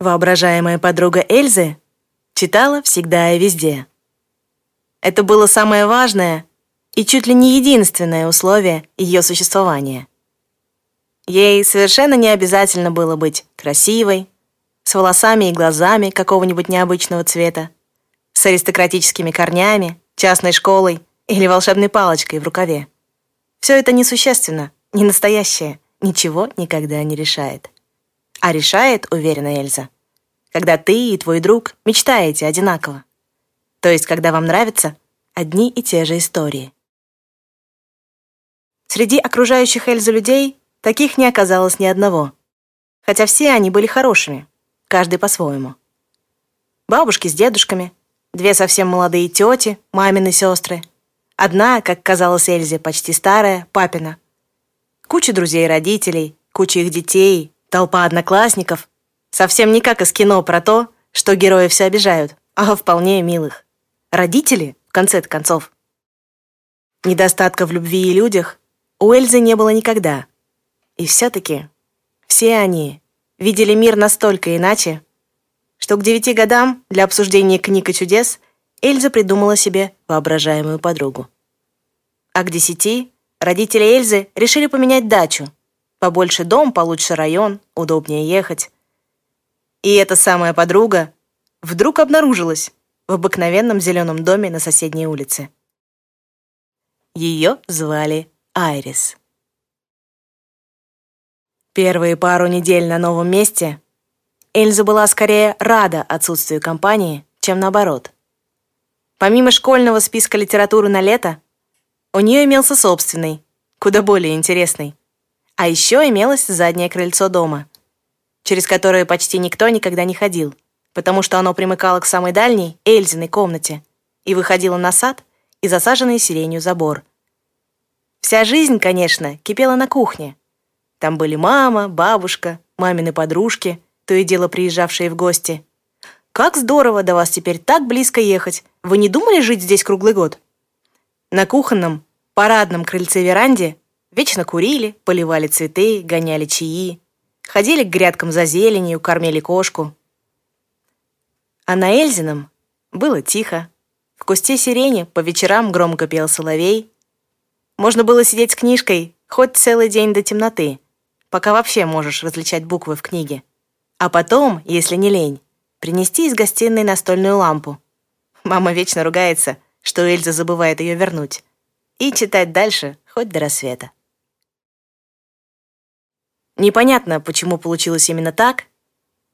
Воображаемая подруга Эльзы читала всегда и везде. Это было самое важное и чуть ли не единственное условие ее существования. Ей совершенно не обязательно было быть красивой, с волосами и глазами какого-нибудь необычного цвета, с аристократическими корнями, частной школой или волшебной палочкой в рукаве. Все это несущественно, не настоящее, ничего никогда не решает. А решает, уверена Эльза, когда ты и твой друг мечтаете одинаково. То есть, когда вам нравятся одни и те же истории. Среди окружающих Эльзу людей таких не оказалось ни одного. Хотя все они были хорошими, каждый по-своему. Бабушки с дедушками, две совсем молодые тети, мамины сестры. Одна, как казалось Эльзе, почти старая, папина. Куча друзей родителей, куча их детей, толпа одноклассников. Совсем не как из кино про то, что герои все обижают, а вполне милых. Родители, в конце концов. Недостатка в любви и людях у Эльзы не было никогда. И все-таки все они видели мир настолько иначе, что к девяти годам для обсуждения книг и чудес Эльза придумала себе воображаемую подругу. А к десяти родители Эльзы решили поменять дачу. Побольше дом, получше район, удобнее ехать. И эта самая подруга вдруг обнаружилась в обыкновенном зеленом доме на соседней улице. Ее звали Айрис. Первые пару недель на новом месте Эльза была скорее рада отсутствию компании, чем наоборот. Помимо школьного списка литературы на лето, у нее имелся собственный, куда более интересный. А еще имелось заднее крыльцо дома, через которое почти никто никогда не ходил, потому что оно примыкало к самой дальней Эльзиной комнате и выходило на сад и засаженный сиренью забор. Вся жизнь, конечно, кипела на кухне — там были мама, бабушка, мамины подружки, то и дело приезжавшие в гости. «Как здорово до вас теперь так близко ехать! Вы не думали жить здесь круглый год?» На кухонном, парадном крыльце-веранде вечно курили, поливали цветы, гоняли чаи, ходили к грядкам за зеленью, кормили кошку. А на Эльзином было тихо. В кусте сирени по вечерам громко пел соловей. Можно было сидеть с книжкой хоть целый день до темноты пока вообще можешь различать буквы в книге. А потом, если не лень, принести из гостиной настольную лампу. Мама вечно ругается, что Эльза забывает ее вернуть. И читать дальше хоть до рассвета. Непонятно, почему получилось именно так,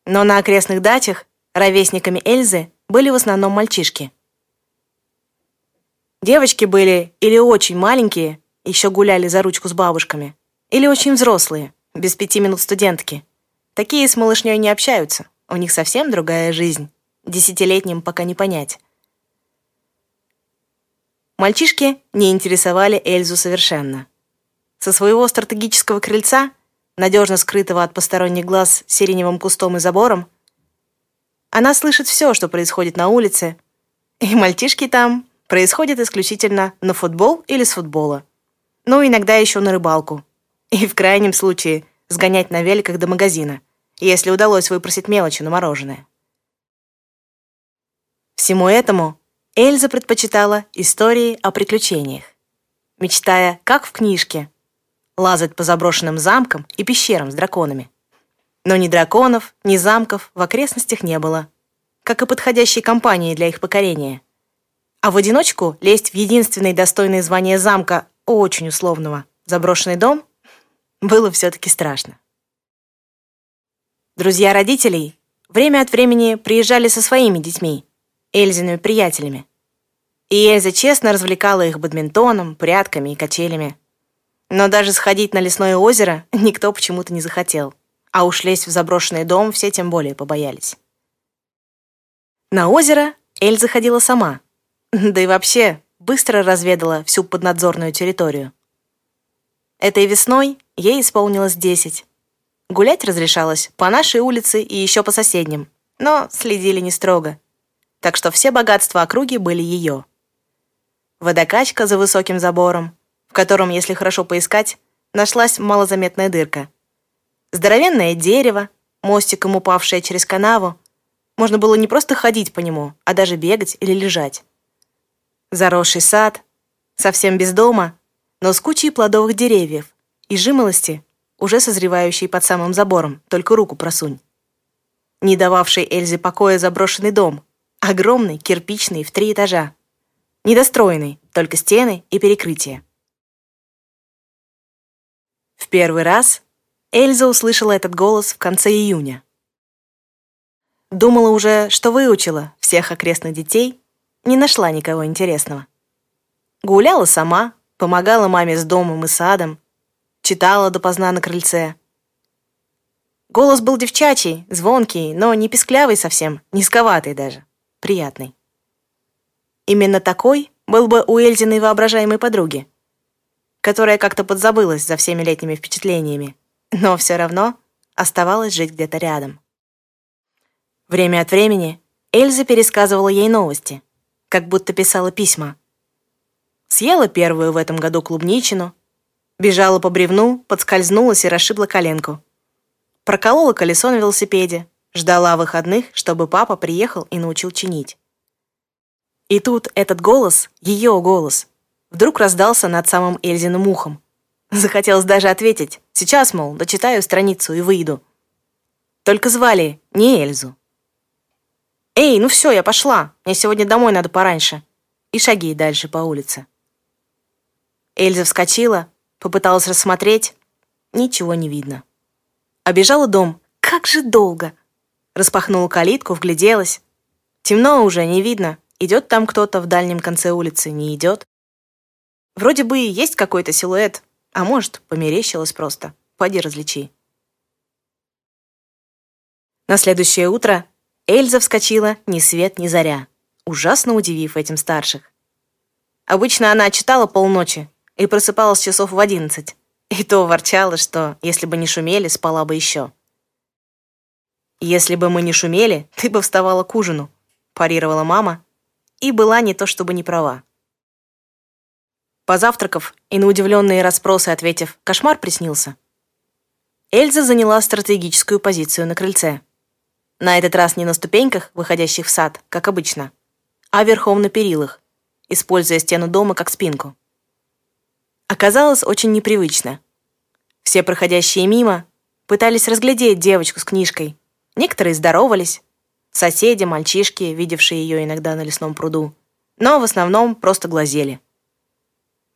но на окрестных дачах ровесниками Эльзы были в основном мальчишки. Девочки были или очень маленькие, еще гуляли за ручку с бабушками, или очень взрослые, без пяти минут студентки. Такие с малышней не общаются, у них совсем другая жизнь. Десятилетним пока не понять. Мальчишки не интересовали Эльзу совершенно. Со своего стратегического крыльца, надежно скрытого от посторонних глаз сиреневым кустом и забором, она слышит все, что происходит на улице, и мальчишки там происходят исключительно на футбол или с футбола. Ну, иногда еще на рыбалку. И в крайнем случае сгонять на великах до магазина, если удалось выпросить мелочи на мороженое. Всему этому Эльза предпочитала истории о приключениях, мечтая, как в книжке, лазать по заброшенным замкам и пещерам с драконами. Но ни драконов, ни замков в окрестностях не было, как и подходящей компании для их покорения. А в одиночку лезть в единственный достойный звания замка, очень условного, заброшенный дом было все-таки страшно. Друзья родителей время от времени приезжали со своими детьми, Эльзиными приятелями. И Эльза честно развлекала их бадминтоном, прятками и качелями. Но даже сходить на лесное озеро никто почему-то не захотел. А уж лезть в заброшенный дом все тем более побоялись. На озеро Эльза ходила сама. Да и вообще быстро разведала всю поднадзорную территорию. Этой весной ей исполнилось десять. Гулять разрешалось по нашей улице и еще по соседним, но следили не строго. Так что все богатства округи были ее. Водокачка за высоким забором, в котором, если хорошо поискать, нашлась малозаметная дырка. Здоровенное дерево, мостиком упавшее через канаву, можно было не просто ходить по нему, а даже бегать или лежать. Заросший сад, совсем без дома, но с кучей плодовых деревьев и жимолости, уже созревающей под самым забором, только руку просунь. Не дававший Эльзе покоя заброшенный дом, огромный, кирпичный, в три этажа. Недостроенный, только стены и перекрытие. Первый раз Эльза услышала этот голос в конце июня. Думала уже, что выучила всех окрестных детей, не нашла никого интересного. Гуляла сама, помогала маме с домом и садом, читала допоздна на крыльце. Голос был девчачий, звонкий, но не писклявый совсем, низковатый даже, приятный. Именно такой был бы у Эльзиной воображаемой подруги, которая как-то подзабылась за всеми летними впечатлениями, но все равно оставалась жить где-то рядом. Время от времени Эльза пересказывала ей новости, как будто писала письма. Съела первую в этом году клубничину, бежала по бревну, подскользнулась и расшибла коленку. Проколола колесо на велосипеде, ждала выходных, чтобы папа приехал и научил чинить. И тут этот голос, ее голос, вдруг раздался над самым Эльзиным ухом. Захотелось даже ответить. Сейчас, мол, дочитаю страницу и выйду. Только звали не Эльзу. «Эй, ну все, я пошла. Мне сегодня домой надо пораньше». И шаги дальше по улице. Эльза вскочила, попыталась рассмотреть. Ничего не видно. Обежала дом. Как же долго! Распахнула калитку, вгляделась. Темно уже, не видно. Идет там кто-то в дальнем конце улицы, не идет. Вроде бы и есть какой-то силуэт, а может, померещилось просто. Пойди различи. На следующее утро Эльза вскочила ни свет, ни заря, ужасно удивив этим старших. Обычно она читала полночи и просыпалась часов в одиннадцать, и то ворчала, что, если бы не шумели, спала бы еще. «Если бы мы не шумели, ты бы вставала к ужину», парировала мама, и была не то чтобы не права. Позавтракав и на удивленные расспросы ответив «кошмар приснился», Эльза заняла стратегическую позицию на крыльце. На этот раз не на ступеньках, выходящих в сад, как обычно, а верхом на перилах, используя стену дома как спинку. Оказалось очень непривычно. Все проходящие мимо пытались разглядеть девочку с книжкой. Некоторые здоровались, соседи, мальчишки, видевшие ее иногда на лесном пруду, но в основном просто глазели.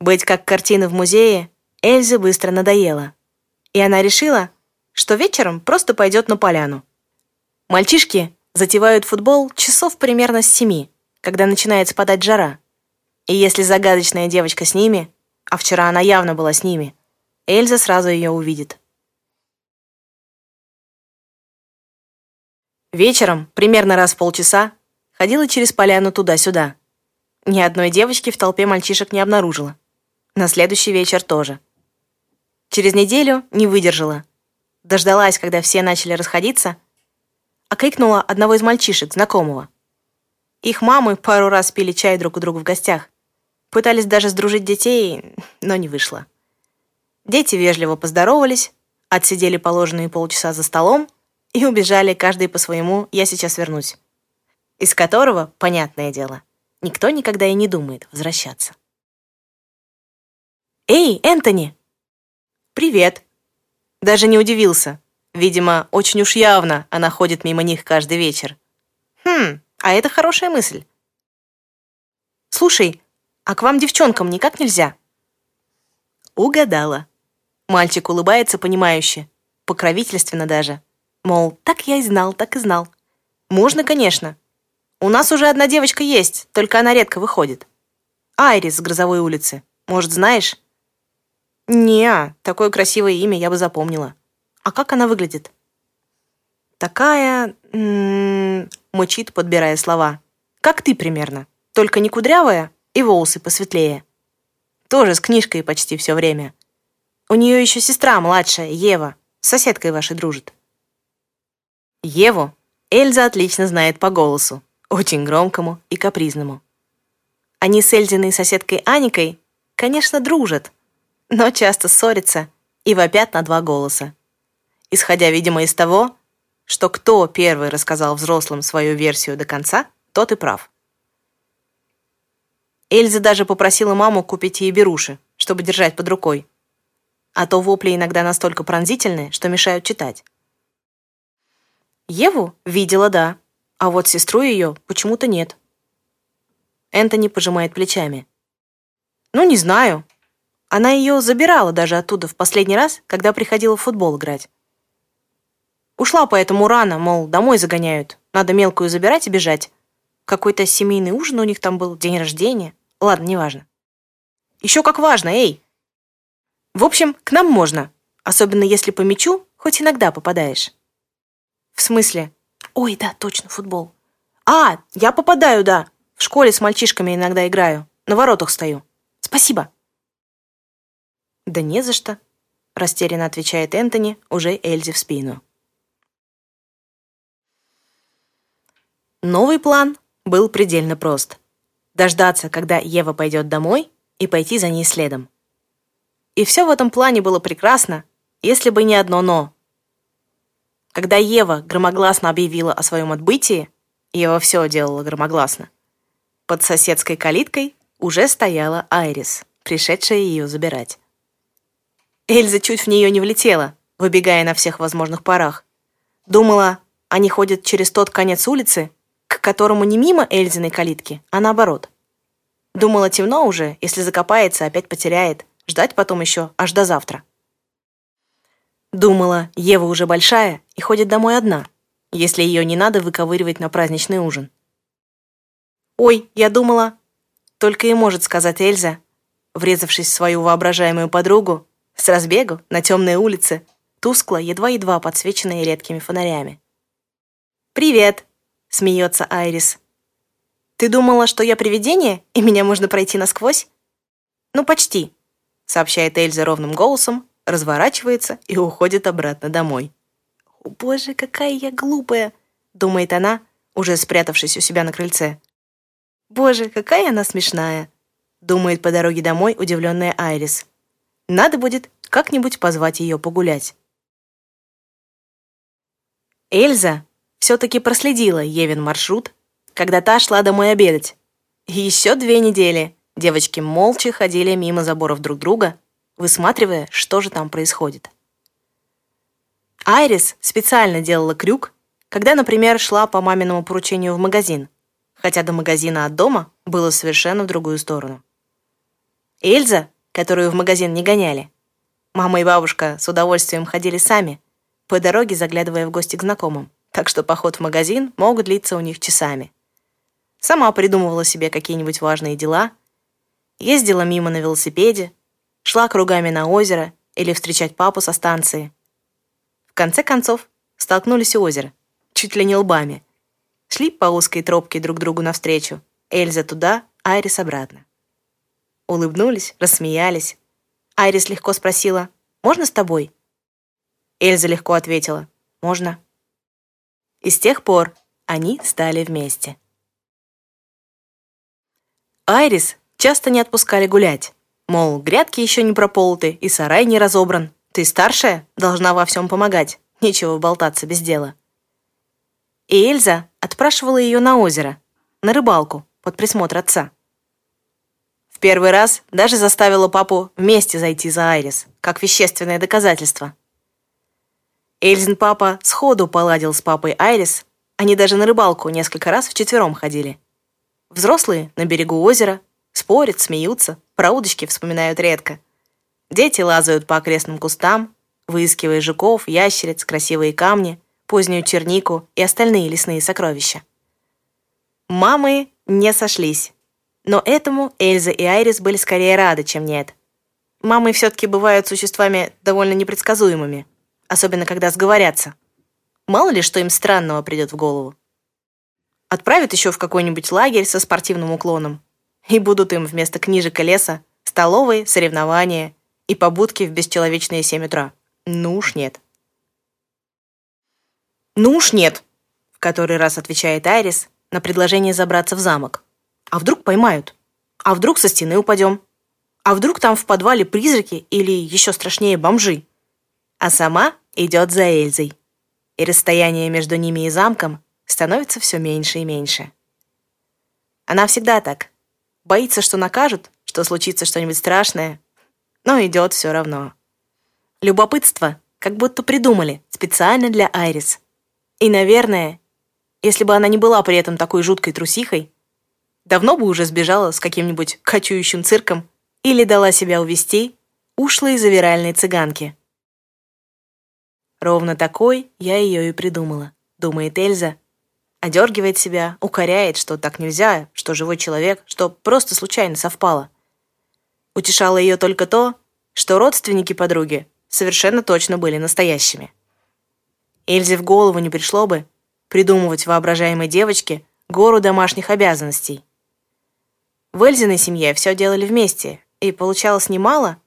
Быть как картины в музее Эльзе быстро надоело, и она решила, что вечером просто пойдет на поляну. Мальчишки затевают футбол часов примерно с семи, когда начинает спадать жара. И если загадочная девочка с ними, а вчера она явно была с ними, Эльза сразу ее увидит. Вечером, примерно раз в полчаса, ходила через поляну туда-сюда. Ни одной девочки в толпе мальчишек не обнаружила. На следующий вечер тоже. Через неделю не выдержала. Дождалась, когда все начали расходиться, окликнула одного из мальчишек, знакомого. Их мамы пару раз пили чай друг у друга в гостях. Пытались даже сдружить детей, но не вышло. Дети вежливо поздоровались, отсидели положенные полчаса за столом и убежали каждый по своему «я сейчас вернусь», из которого, понятное дело, никто никогда и не думает возвращаться. «Эй, Энтони!» «Привет!» Даже не удивился. Видимо, очень уж явно она ходит мимо них каждый вечер. Хм, а это хорошая мысль. Слушай, а к вам, девчонкам, никак нельзя? Угадала. Мальчик улыбается понимающе, покровительственно даже. Мол, так я и знал, так и знал. Можно, конечно. У нас уже одна девочка есть, только она редко выходит. Айрис с Грозовой улицы. Может, знаешь? Не, такое красивое имя я бы запомнила. А как она выглядит? Такая... М -м, мучит, подбирая слова. Как ты примерно. Только не кудрявая и волосы посветлее. Тоже с книжкой почти все время. У нее еще сестра младшая, Ева, с соседкой вашей дружит. Еву Эльза отлично знает по голосу, очень громкому и капризному. Они с Эльзиной соседкой Аникой, конечно, дружат, но часто ссорятся и вопят на два голоса исходя, видимо, из того, что кто первый рассказал взрослым свою версию до конца, тот и прав. Эльза даже попросила маму купить ей беруши, чтобы держать под рукой. А то вопли иногда настолько пронзительные, что мешают читать. Еву видела, да, а вот сестру ее почему-то нет. Энтони пожимает плечами. Ну, не знаю. Она ее забирала даже оттуда в последний раз, когда приходила в футбол играть. Ушла поэтому рано, мол, домой загоняют. Надо мелкую забирать и бежать. Какой-то семейный ужин у них там был, день рождения. Ладно, неважно. Еще как важно, эй! В общем, к нам можно. Особенно если по мячу хоть иногда попадаешь. В смысле? Ой, да, точно, футбол. А, я попадаю, да. В школе с мальчишками иногда играю. На воротах стою. Спасибо. Да не за что, растерянно отвечает Энтони, уже Эльзе в спину. Новый план был предельно прост. Дождаться, когда Ева пойдет домой, и пойти за ней следом. И все в этом плане было прекрасно, если бы не одно «но». Когда Ева громогласно объявила о своем отбытии, Ева все делала громогласно, под соседской калиткой уже стояла Айрис, пришедшая ее забирать. Эльза чуть в нее не влетела, выбегая на всех возможных парах. Думала, они ходят через тот конец улицы, к которому не мимо Эльзиной калитки, а наоборот. Думала, темно уже, если закопается, опять потеряет. Ждать потом еще аж до завтра. Думала, Ева уже большая и ходит домой одна, если ее не надо выковыривать на праздничный ужин. «Ой, я думала...» Только и может сказать Эльза, врезавшись в свою воображаемую подругу, с разбегу на темной улице, тускло, едва-едва подсвеченные редкими фонарями. «Привет!» смеется Айрис. «Ты думала, что я привидение, и меня можно пройти насквозь?» «Ну, почти», — сообщает Эльза ровным голосом, разворачивается и уходит обратно домой. «О, боже, какая я глупая!» — думает она, уже спрятавшись у себя на крыльце. «Боже, какая она смешная!» — думает по дороге домой удивленная Айрис. «Надо будет как-нибудь позвать ее погулять». Эльза все-таки проследила Евин маршрут, когда та шла домой обедать. Еще две недели девочки молча ходили мимо заборов друг друга, высматривая, что же там происходит. Айрис специально делала крюк, когда, например, шла по маминому поручению в магазин, хотя до магазина от дома было совершенно в другую сторону. Эльза, которую в магазин не гоняли, мама и бабушка с удовольствием ходили сами, по дороге заглядывая в гости к знакомым так что поход в магазин мог длиться у них часами. Сама придумывала себе какие-нибудь важные дела, ездила мимо на велосипеде, шла кругами на озеро или встречать папу со станции. В конце концов, столкнулись у озера, чуть ли не лбами. Шли по узкой тропке друг другу навстречу, Эльза туда, Айрис обратно. Улыбнулись, рассмеялись. Айрис легко спросила, «Можно с тобой?» Эльза легко ответила, «Можно». И с тех пор они стали вместе. Айрис часто не отпускали гулять. Мол, грядки еще не прополоты и сарай не разобран. Ты старшая, должна во всем помогать. Нечего болтаться без дела. И Эльза отпрашивала ее на озеро, на рыбалку, под присмотр отца. В первый раз даже заставила папу вместе зайти за Айрис, как вещественное доказательство. Эльзин папа сходу поладил с папой Айрис, они даже на рыбалку несколько раз вчетвером ходили. Взрослые на берегу озера спорят, смеются, про удочки вспоминают редко. Дети лазают по окрестным кустам, выискивая жуков, ящериц, красивые камни, позднюю чернику и остальные лесные сокровища. Мамы не сошлись, но этому Эльза и Айрис были скорее рады, чем нет. Мамы все-таки бывают существами довольно непредсказуемыми особенно когда сговорятся. Мало ли, что им странного придет в голову. Отправят еще в какой-нибудь лагерь со спортивным уклоном, и будут им вместо книжек и леса столовые, соревнования и побудки в бесчеловечные семь утра. Ну уж нет. Ну уж нет, в который раз отвечает Айрис на предложение забраться в замок. А вдруг поймают? А вдруг со стены упадем? А вдруг там в подвале призраки или еще страшнее бомжи? а сама идет за Эльзой. и расстояние между ними и замком становится все меньше и меньше. Она всегда так. Боится, что накажут, что случится что-нибудь страшное, но идет все равно. Любопытство как будто придумали специально для Айрис. И, наверное, если бы она не была при этом такой жуткой трусихой, давно бы уже сбежала с каким-нибудь кочующим цирком или дала себя увести ушлой завиральной цыганке. Ровно такой я ее и придумала, думает Эльза. Одергивает себя, укоряет, что так нельзя, что живой человек, что просто случайно совпало. Утешало ее только то, что родственники подруги совершенно точно были настоящими. Эльзе в голову не пришло бы придумывать воображаемой девочке гору домашних обязанностей. В Эльзиной семье все делали вместе, и получалось немало,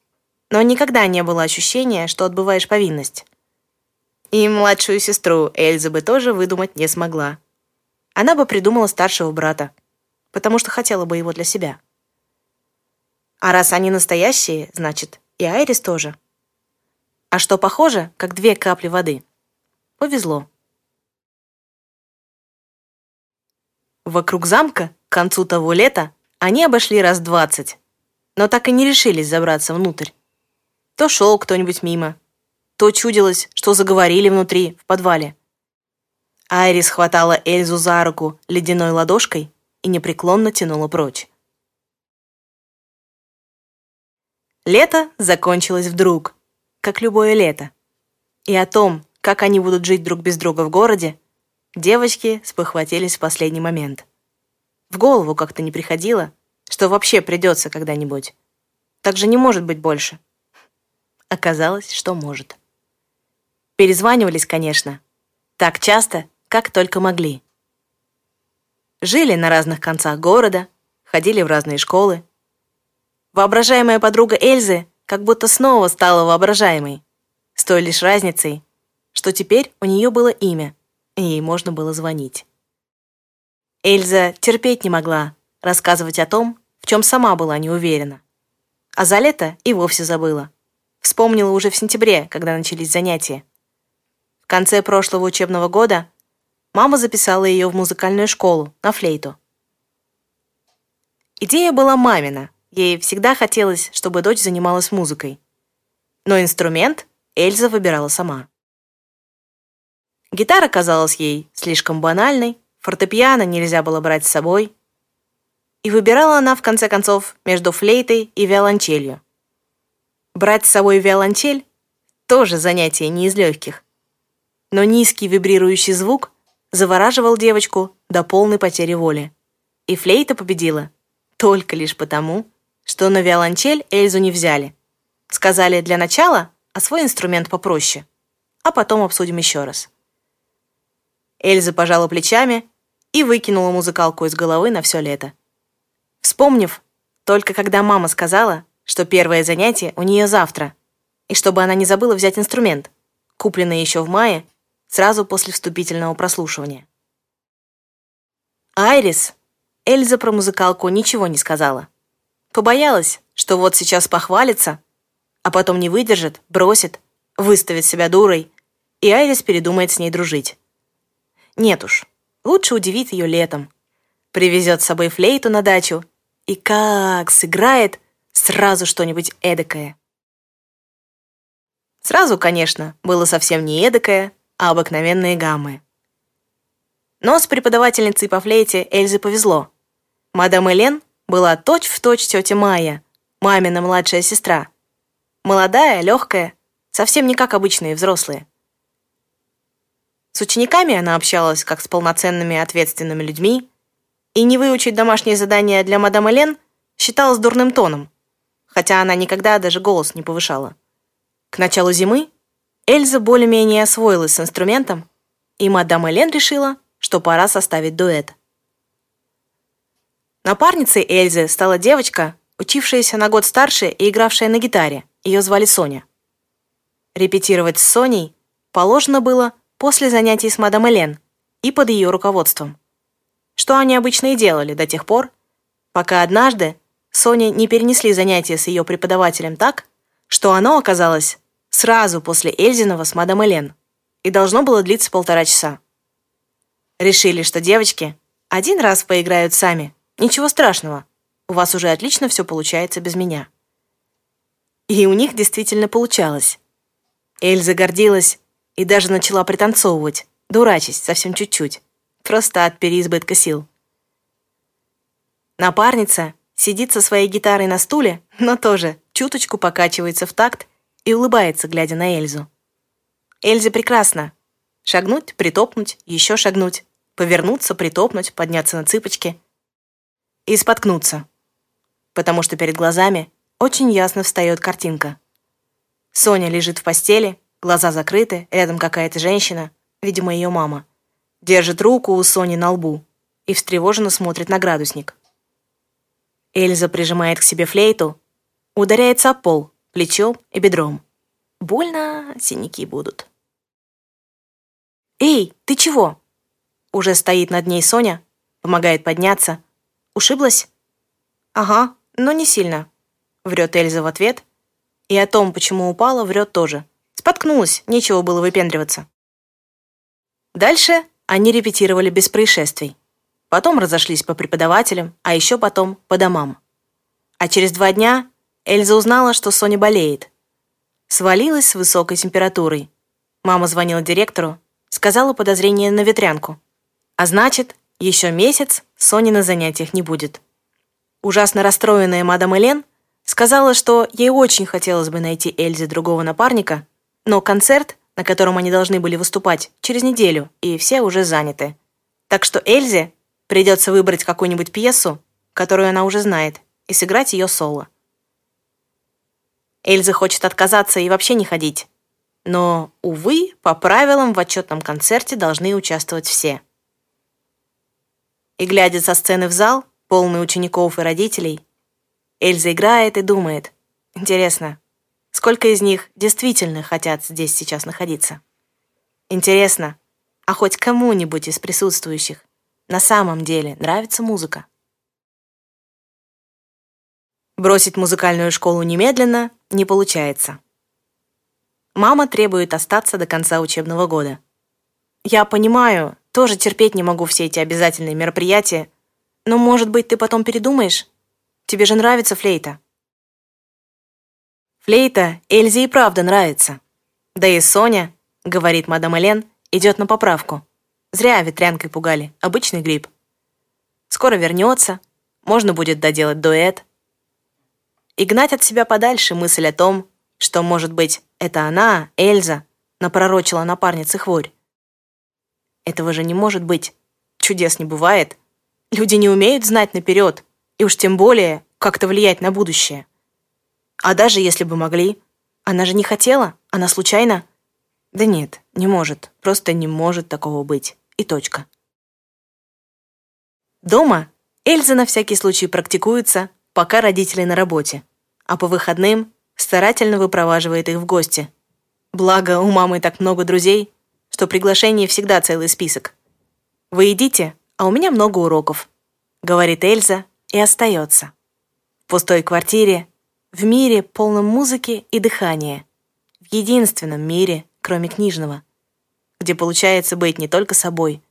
но никогда не было ощущения, что отбываешь повинность. И младшую сестру Эльза бы тоже выдумать не смогла. Она бы придумала старшего брата, потому что хотела бы его для себя. А раз они настоящие, значит, и Айрис тоже. А что похоже, как две капли воды. Повезло. Вокруг замка к концу того лета они обошли раз двадцать, но так и не решились забраться внутрь. То шел кто-нибудь мимо, то чудилось, что заговорили внутри, в подвале. Айрис хватала Эльзу за руку ледяной ладошкой и непреклонно тянула прочь. Лето закончилось вдруг, как любое лето. И о том, как они будут жить друг без друга в городе, девочки спохватились в последний момент. В голову как-то не приходило, что вообще придется когда-нибудь. Так же не может быть больше. Оказалось, что может. Перезванивались, конечно. Так часто, как только могли. Жили на разных концах города, ходили в разные школы, Воображаемая подруга Эльзы как будто снова стала воображаемой, с той лишь разницей, что теперь у нее было имя, и ей можно было звонить. Эльза терпеть не могла рассказывать о том, в чем сама была не уверена. А за лето и вовсе забыла. Вспомнила уже в сентябре, когда начались занятия. В конце прошлого учебного года мама записала ее в музыкальную школу на флейту. Идея была мамина — Ей всегда хотелось, чтобы дочь занималась музыкой. Но инструмент Эльза выбирала сама. Гитара казалась ей слишком банальной, фортепиано нельзя было брать с собой. И выбирала она, в конце концов, между флейтой и виолончелью. Брать с собой виолончель — тоже занятие не из легких. Но низкий вибрирующий звук завораживал девочку до полной потери воли. И флейта победила только лишь потому, что на виолончель Эльзу не взяли. Сказали для начала, а свой инструмент попроще. А потом обсудим еще раз. Эльза пожала плечами и выкинула музыкалку из головы на все лето. Вспомнив, только когда мама сказала, что первое занятие у нее завтра, и чтобы она не забыла взять инструмент, купленный еще в мае, сразу после вступительного прослушивания. Айрис, Эльза про музыкалку ничего не сказала. Побоялась, что вот сейчас похвалится, а потом не выдержит, бросит, выставит себя дурой, и Айрис передумает с ней дружить. Нет уж, лучше удивит ее летом. Привезет с собой флейту на дачу и как сыграет сразу что-нибудь эдакое. Сразу, конечно, было совсем не эдакое, а обыкновенные гаммы. Но с преподавательницей по флейте Эльзе повезло. Мадам Элен была точь-в-точь точь тетя Майя, мамина младшая сестра. Молодая, легкая, совсем не как обычные взрослые. С учениками она общалась как с полноценными ответственными людьми, и не выучить домашние задания для мадам Элен считалось дурным тоном, хотя она никогда даже голос не повышала. К началу зимы Эльза более-менее освоилась с инструментом, и мадам Элен решила, что пора составить дуэт. Напарницей Эльзы стала девочка, учившаяся на год старше и игравшая на гитаре. Ее звали Соня. Репетировать с Соней положено было после занятий с мадам Элен и под ее руководством. Что они обычно и делали до тех пор, пока однажды Соне не перенесли занятия с ее преподавателем так, что оно оказалось сразу после Эльзиного с мадам Элен, и должно было длиться полтора часа. Решили, что девочки один раз поиграют сами. Ничего страшного. У вас уже отлично все получается без меня. И у них действительно получалось. Эльза гордилась и даже начала пританцовывать, дурачись совсем чуть-чуть, просто от переизбытка сил. Напарница сидит со своей гитарой на стуле, но тоже чуточку покачивается в такт и улыбается, глядя на Эльзу. Эльзе прекрасно. Шагнуть, притопнуть, еще шагнуть, повернуться, притопнуть, подняться на цыпочки и споткнуться, потому что перед глазами очень ясно встает картинка. Соня лежит в постели, глаза закрыты, рядом какая-то женщина, видимо, ее мама, держит руку у Сони на лбу и встревоженно смотрит на градусник. Эльза прижимает к себе флейту, ударяется о пол плечом и бедром. Больно синяки будут. «Эй, ты чего?» Уже стоит над ней Соня, помогает подняться. «Ушиблась?» «Ага, но не сильно», — врет Эльза в ответ. И о том, почему упала, врет тоже. Споткнулась, нечего было выпендриваться. Дальше они репетировали без происшествий. Потом разошлись по преподавателям, а еще потом по домам. А через два дня Эльза узнала, что Соня болеет. Свалилась с высокой температурой. Мама звонила директору, сказала подозрение на ветрянку. А значит, еще месяц Сони на занятиях не будет. Ужасно расстроенная мадам Элен сказала, что ей очень хотелось бы найти Эльзе другого напарника, но концерт, на котором они должны были выступать, через неделю, и все уже заняты. Так что Эльзе придется выбрать какую-нибудь пьесу, которую она уже знает, и сыграть ее соло. Эльза хочет отказаться и вообще не ходить. Но, увы, по правилам в отчетном концерте должны участвовать все – и, глядя со сцены в зал, полный учеников и родителей, Эльза играет и думает, интересно, сколько из них действительно хотят здесь сейчас находиться? Интересно, а хоть кому-нибудь из присутствующих на самом деле нравится музыка? Бросить музыкальную школу немедленно не получается. Мама требует остаться до конца учебного года. Я понимаю, тоже терпеть не могу все эти обязательные мероприятия. Но, может быть, ты потом передумаешь? Тебе же нравится флейта. Флейта Эльзе и правда нравится. Да и Соня, говорит мадам Элен, идет на поправку. Зря ветрянкой пугали, обычный грипп. Скоро вернется, можно будет доделать дуэт. И гнать от себя подальше мысль о том, что, может быть, это она, Эльза, напророчила напарнице хворь. Этого же не может быть. Чудес не бывает. Люди не умеют знать наперед, и уж тем более как-то влиять на будущее. А даже если бы могли, она же не хотела, она случайно. Да нет, не может, просто не может такого быть. И точка. Дома Эльза на всякий случай практикуется, пока родители на работе, а по выходным старательно выпроваживает их в гости. Благо, у мамы так много друзей, что приглашение всегда целый список. «Вы идите, а у меня много уроков», — говорит Эльза и остается. В пустой квартире, в мире, полном музыки и дыхания, в единственном мире, кроме книжного, где получается быть не только собой,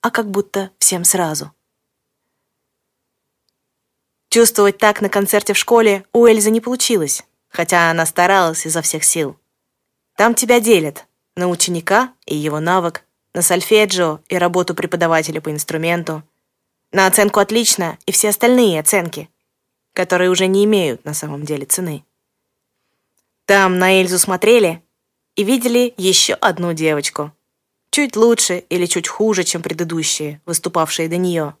а как будто всем сразу. Чувствовать так на концерте в школе у Эльзы не получилось, хотя она старалась изо всех сил. Там тебя делят, на ученика и его навык, на сольфеджио и работу преподавателя по инструменту, на оценку «отлично» и все остальные оценки, которые уже не имеют на самом деле цены. Там на Эльзу смотрели и видели еще одну девочку, чуть лучше или чуть хуже, чем предыдущие, выступавшие до нее.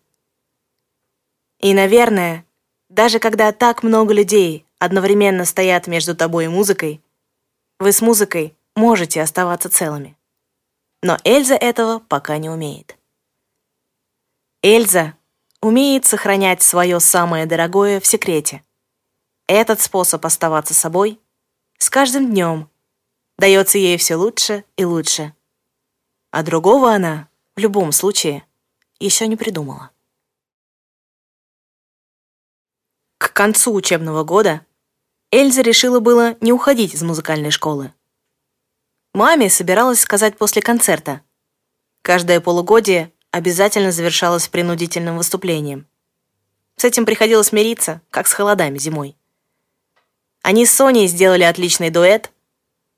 И, наверное, даже когда так много людей одновременно стоят между тобой и музыкой, вы с музыкой можете оставаться целыми. Но Эльза этого пока не умеет. Эльза умеет сохранять свое самое дорогое в секрете. Этот способ оставаться собой с каждым днем дается ей все лучше и лучше. А другого она, в любом случае, еще не придумала. К концу учебного года Эльза решила было не уходить из музыкальной школы. Маме собиралась сказать после концерта. Каждое полугодие обязательно завершалось принудительным выступлением. С этим приходилось мириться, как с холодами зимой. Они с Соней сделали отличный дуэт.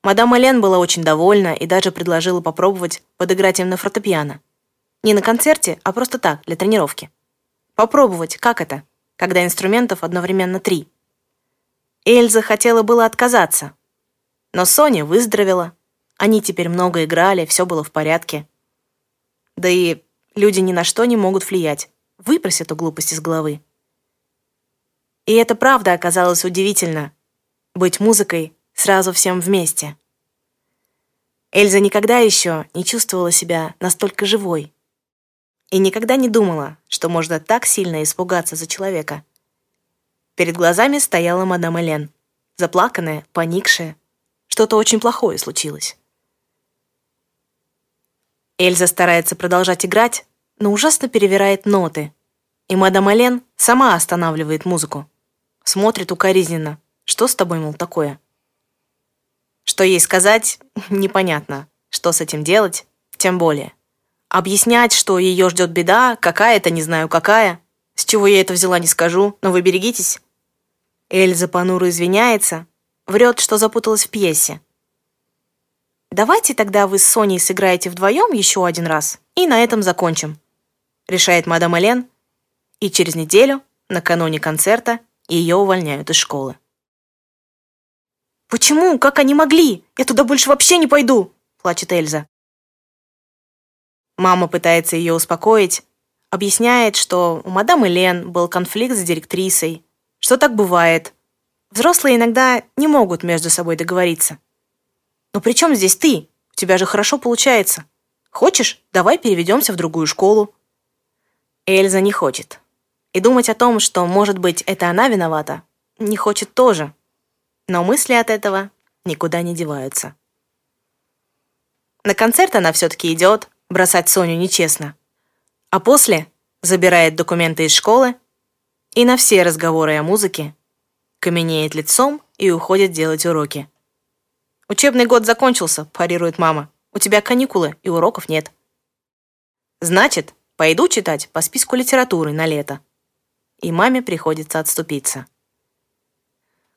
Мадам Элен была очень довольна и даже предложила попробовать подыграть им на фортепиано. Не на концерте, а просто так, для тренировки. Попробовать, как это, когда инструментов одновременно три. Эльза хотела было отказаться, но Соня выздоровела. Они теперь много играли, все было в порядке. Да и люди ни на что не могут влиять. Выбрось эту глупость из головы. И это правда оказалось удивительно. Быть музыкой сразу всем вместе. Эльза никогда еще не чувствовала себя настолько живой и никогда не думала, что можно так сильно испугаться за человека. Перед глазами стояла мадам Элен, заплаканная, поникшая. Что-то очень плохое случилось. Эльза старается продолжать играть, но ужасно перевирает ноты. И мадам Элен сама останавливает музыку. Смотрит укоризненно. Что с тобой, мол, такое? Что ей сказать, непонятно. Что с этим делать, тем более. Объяснять, что ее ждет беда, какая-то, не знаю какая. С чего я это взяла, не скажу, но вы берегитесь. Эльза понуро извиняется, врет, что запуталась в пьесе. «Давайте тогда вы с Соней сыграете вдвоем еще один раз, и на этом закончим», решает мадам Элен, и через неделю, накануне концерта, ее увольняют из школы. «Почему? Как они могли? Я туда больше вообще не пойду!» плачет Эльза. Мама пытается ее успокоить, объясняет, что у мадам Элен был конфликт с директрисой, что так бывает. Взрослые иногда не могут между собой договориться. «Но при чем здесь ты? У тебя же хорошо получается. Хочешь, давай переведемся в другую школу». Эльза не хочет. И думать о том, что, может быть, это она виновата, не хочет тоже. Но мысли от этого никуда не деваются. На концерт она все-таки идет, бросать Соню нечестно. А после забирает документы из школы и на все разговоры о музыке каменеет лицом и уходит делать уроки. «Учебный год закончился», – парирует мама. «У тебя каникулы и уроков нет». «Значит, пойду читать по списку литературы на лето». И маме приходится отступиться.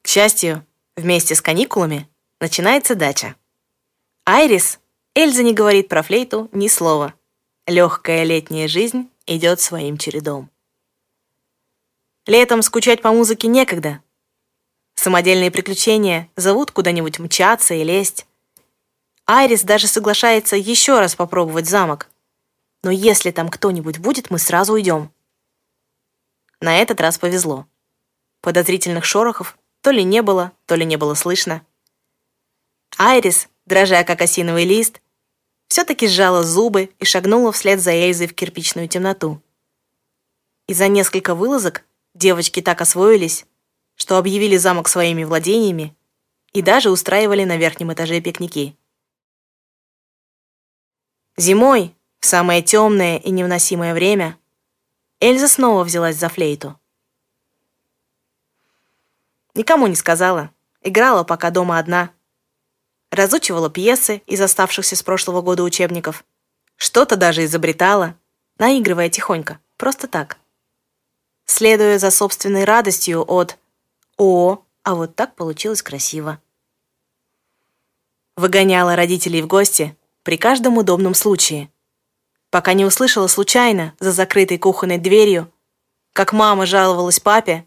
К счастью, вместе с каникулами начинается дача. Айрис Эльза не говорит про флейту ни слова. Легкая летняя жизнь идет своим чередом. Летом скучать по музыке некогда. Самодельные приключения зовут куда-нибудь мчаться и лезть. Айрис даже соглашается еще раз попробовать замок. Но если там кто-нибудь будет, мы сразу уйдем. На этот раз повезло. Подозрительных шорохов то ли не было, то ли не было слышно. Айрис, дрожа как осиновый лист, все-таки сжала зубы и шагнула вслед за Эльзой в кирпичную темноту. И за несколько вылазок девочки так освоились, что объявили замок своими владениями и даже устраивали на верхнем этаже пикники. Зимой, в самое темное и невыносимое время, Эльза снова взялась за флейту. Никому не сказала, играла пока дома одна – разучивала пьесы из оставшихся с прошлого года учебников, что-то даже изобретала, наигрывая тихонько, просто так. Следуя за собственной радостью от «О, а вот так получилось красиво». Выгоняла родителей в гости при каждом удобном случае, пока не услышала случайно за закрытой кухонной дверью, как мама жаловалась папе,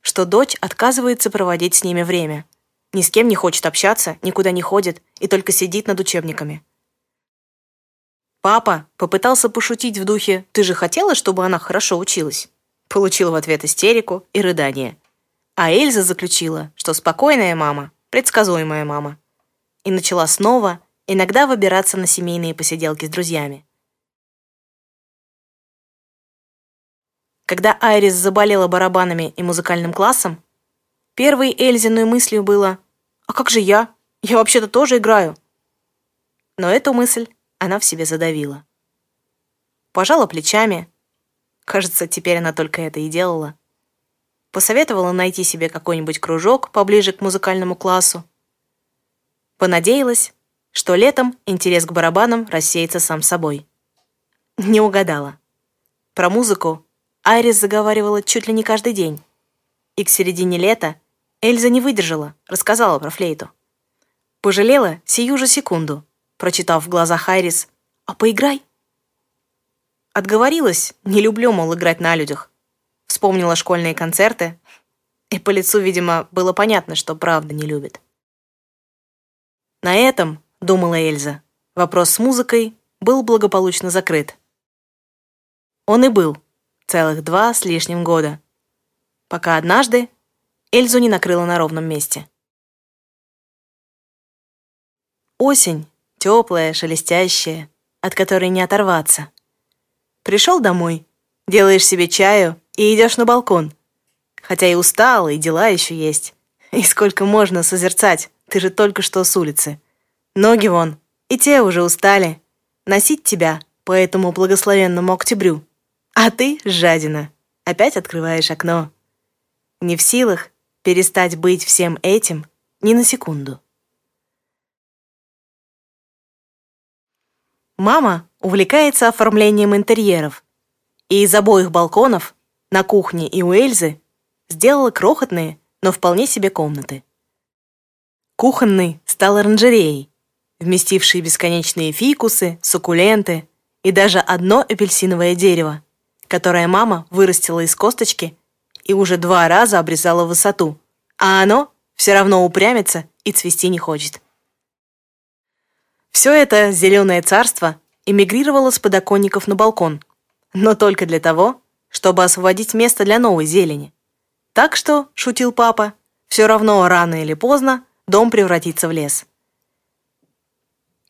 что дочь отказывается проводить с ними время – ни с кем не хочет общаться, никуда не ходит и только сидит над учебниками. Папа попытался пошутить в духе «Ты же хотела, чтобы она хорошо училась?» Получил в ответ истерику и рыдание. А Эльза заключила, что спокойная мама, предсказуемая мама. И начала снова иногда выбираться на семейные посиделки с друзьями. Когда Айрис заболела барабанами и музыкальным классом, Первой Эльзиной мыслью было «А как же я? Я вообще-то тоже играю». Но эту мысль она в себе задавила. Пожала плечами. Кажется, теперь она только это и делала. Посоветовала найти себе какой-нибудь кружок поближе к музыкальному классу. Понадеялась, что летом интерес к барабанам рассеется сам собой. Не угадала. Про музыку Айрис заговаривала чуть ли не каждый день. И к середине лета Эльза не выдержала, рассказала про флейту. Пожалела сию же секунду, прочитав в глазах Айрис «А поиграй». Отговорилась, не люблю, мол, играть на людях. Вспомнила школьные концерты, и по лицу, видимо, было понятно, что правда не любит. На этом, думала Эльза, вопрос с музыкой был благополучно закрыт. Он и был целых два с лишним года, пока однажды Эльзу не накрыло на ровном месте. Осень, теплая, шелестящая, от которой не оторваться. Пришел домой, делаешь себе чаю и идешь на балкон. Хотя и устал, и дела еще есть. И сколько можно созерцать, ты же только что с улицы. Ноги вон, и те уже устали. Носить тебя по этому благословенному октябрю. А ты, жадина, опять открываешь окно. Не в силах перестать быть всем этим ни на секунду. Мама увлекается оформлением интерьеров, и из обоих балконов, на кухне и у Эльзы, сделала крохотные, но вполне себе комнаты. Кухонный стал оранжереей, вместившей бесконечные фикусы, суккуленты и даже одно апельсиновое дерево, которое мама вырастила из косточки и уже два раза обрезала высоту, а оно все равно упрямится и цвести не хочет. Все это зеленое царство эмигрировало с подоконников на балкон, но только для того, чтобы освободить место для новой зелени. Так что, шутил папа, все равно рано или поздно дом превратится в лес.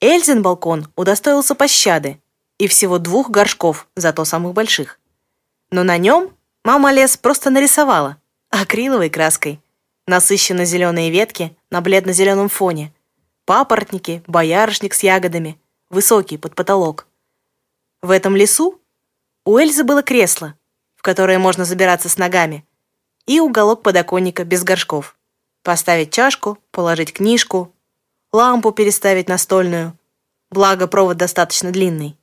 Эльзин балкон удостоился пощады и всего двух горшков, зато самых больших. Но на нем мама лес просто нарисовала акриловой краской, насыщенно зеленые ветки на бледно-зеленом фоне – папоротники, боярышник с ягодами, высокий под потолок. В этом лесу у Эльзы было кресло, в которое можно забираться с ногами, и уголок подоконника без горшков. Поставить чашку, положить книжку, лампу переставить настольную, благо провод достаточно длинный.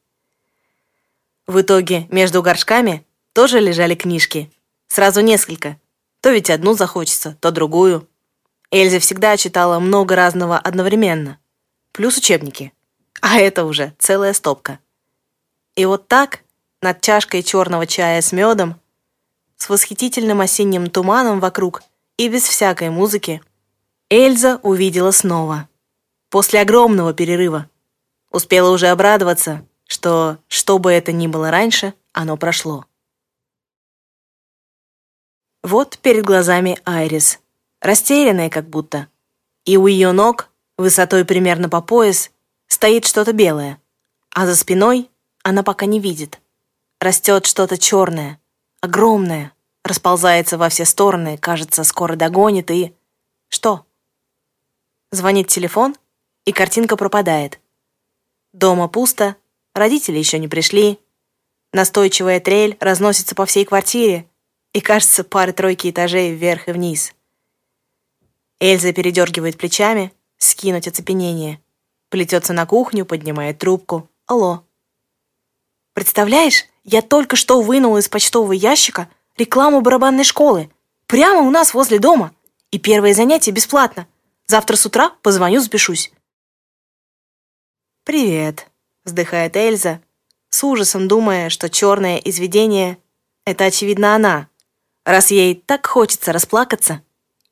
В итоге между горшками тоже лежали книжки, сразу несколько, то ведь одну захочется, то другую. Эльза всегда читала много разного одновременно. Плюс учебники. А это уже целая стопка. И вот так, над чашкой черного чая с медом, с восхитительным осенним туманом вокруг и без всякой музыки, Эльза увидела снова. После огромного перерыва. Успела уже обрадоваться, что, что бы это ни было раньше, оно прошло. Вот перед глазами Айрис — растерянная как будто. И у ее ног, высотой примерно по пояс, стоит что-то белое, а за спиной она пока не видит. Растет что-то черное, огромное, расползается во все стороны, кажется, скоро догонит и... Что? Звонит телефон, и картинка пропадает. Дома пусто, родители еще не пришли. Настойчивая трель разносится по всей квартире, и кажется пары-тройки этажей вверх и вниз. Эльза передергивает плечами, скинуть оцепенение. Плетется на кухню, поднимает трубку. Алло. Представляешь, я только что вынула из почтового ящика рекламу барабанной школы. Прямо у нас возле дома. И первое занятие бесплатно. Завтра с утра позвоню, запишусь. «Привет», — вздыхает Эльза, с ужасом думая, что черное изведение — это, очевидно, она, раз ей так хочется расплакаться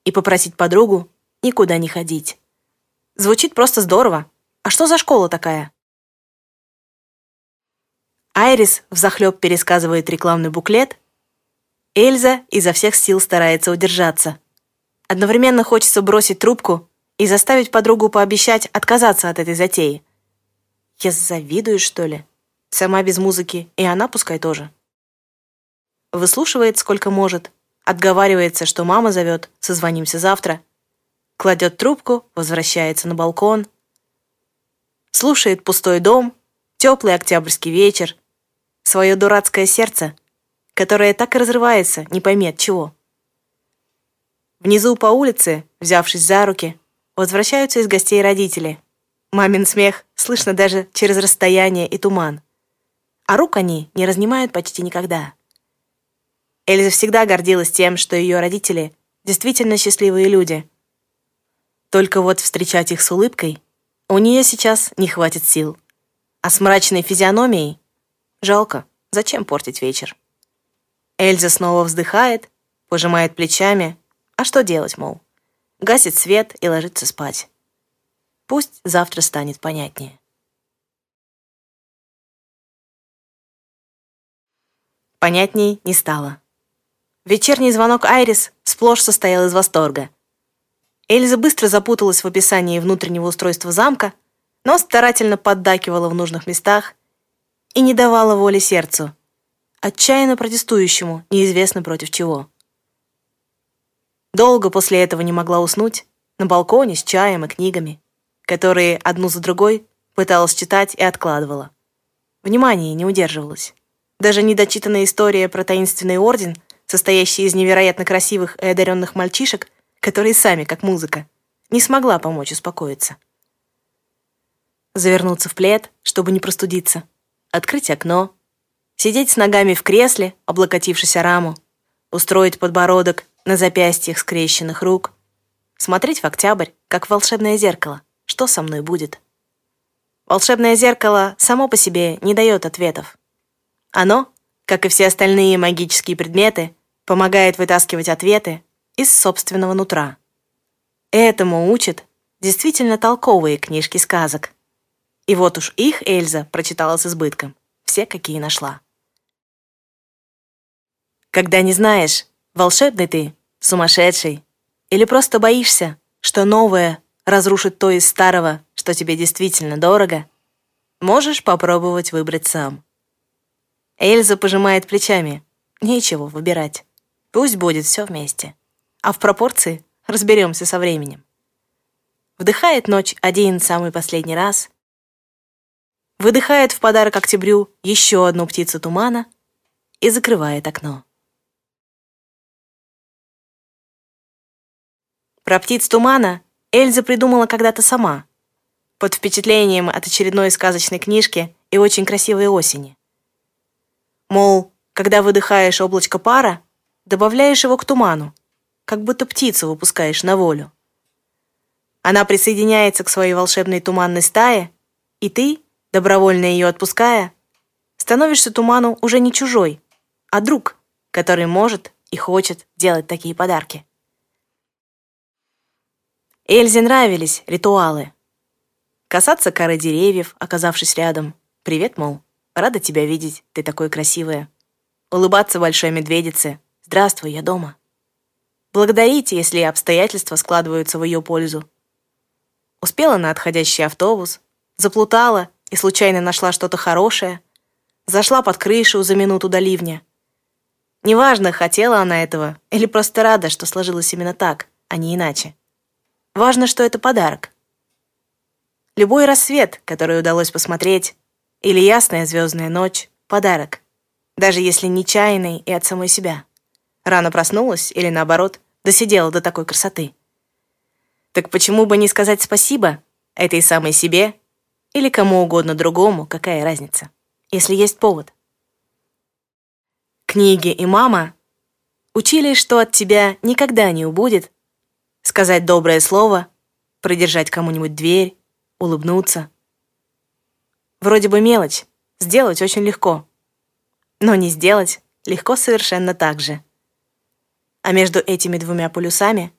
и попросить подругу никуда не ходить. Звучит просто здорово. А что за школа такая? Айрис взахлеб пересказывает рекламный буклет. Эльза изо всех сил старается удержаться. Одновременно хочется бросить трубку и заставить подругу пообещать отказаться от этой затеи. Я завидую, что ли? Сама без музыки, и она пускай тоже. Выслушивает сколько может, Отговаривается, что мама зовет, созвонимся завтра. Кладет трубку, возвращается на балкон. Слушает пустой дом, теплый октябрьский вечер, свое дурацкое сердце, которое так и разрывается, не пойми от чего. Внизу по улице, взявшись за руки, возвращаются из гостей родители. Мамин смех слышно даже через расстояние и туман. А рук они не разнимают почти никогда. Эльза всегда гордилась тем, что ее родители действительно счастливые люди. Только вот встречать их с улыбкой у нее сейчас не хватит сил. А с мрачной физиономией жалко, зачем портить вечер? Эльза снова вздыхает, пожимает плечами. А что делать, мол? Гасит свет и ложится спать. Пусть завтра станет понятнее. Понятней не стало. Вечерний звонок Айрис сплошь состоял из восторга. Эльза быстро запуталась в описании внутреннего устройства замка, но старательно поддакивала в нужных местах и не давала воли сердцу, отчаянно протестующему, неизвестно против чего. Долго после этого не могла уснуть, на балконе с чаем и книгами, которые одну за другой пыталась читать и откладывала. Внимание не удерживалось. Даже недочитанная история про таинственный орден — состоящая из невероятно красивых и одаренных мальчишек, которые сами, как музыка, не смогла помочь успокоиться. Завернуться в плед, чтобы не простудиться, открыть окно, сидеть с ногами в кресле, облокотившись о раму, устроить подбородок на запястьях скрещенных рук, смотреть в октябрь, как волшебное зеркало, что со мной будет. Волшебное зеркало само по себе не дает ответов. Оно, как и все остальные магические предметы, помогает вытаскивать ответы из собственного нутра. Этому учат действительно толковые книжки сказок. И вот уж их Эльза прочитала с избытком, все, какие нашла. Когда не знаешь, волшебный ты, сумасшедший, или просто боишься, что новое разрушит то из старого, что тебе действительно дорого, можешь попробовать выбрать сам. Эльза пожимает плечами. Нечего выбирать. Пусть будет все вместе. А в пропорции разберемся со временем. Вдыхает ночь один самый последний раз. Выдыхает в подарок октябрю еще одну птицу тумана и закрывает окно. Про птиц тумана Эльза придумала когда-то сама, под впечатлением от очередной сказочной книжки и очень красивой осени. Мол, когда выдыхаешь облачко пара, добавляешь его к туману, как будто птицу выпускаешь на волю. Она присоединяется к своей волшебной туманной стае, и ты, добровольно ее отпуская, становишься туману уже не чужой, а друг, который может и хочет делать такие подарки. Эльзе нравились ритуалы. Касаться коры деревьев, оказавшись рядом. «Привет, мол, рада тебя видеть, ты такой красивая». Улыбаться большой медведице, «Здравствуй, я дома». Благодарите, если обстоятельства складываются в ее пользу. Успела на отходящий автобус, заплутала и случайно нашла что-то хорошее, зашла под крышу за минуту до ливня. Неважно, хотела она этого или просто рада, что сложилось именно так, а не иначе. Важно, что это подарок. Любой рассвет, который удалось посмотреть, или ясная звездная ночь — подарок, даже если нечаянный и от самой себя. Рано проснулась или, наоборот, досидела до такой красоты. Так почему бы не сказать спасибо этой самой себе или кому угодно другому, какая разница, если есть повод? Книги и мама учили, что от тебя никогда не убудет сказать доброе слово, продержать кому-нибудь дверь, улыбнуться. Вроде бы мелочь, сделать очень легко. Но не сделать легко совершенно так же а между этими двумя полюсами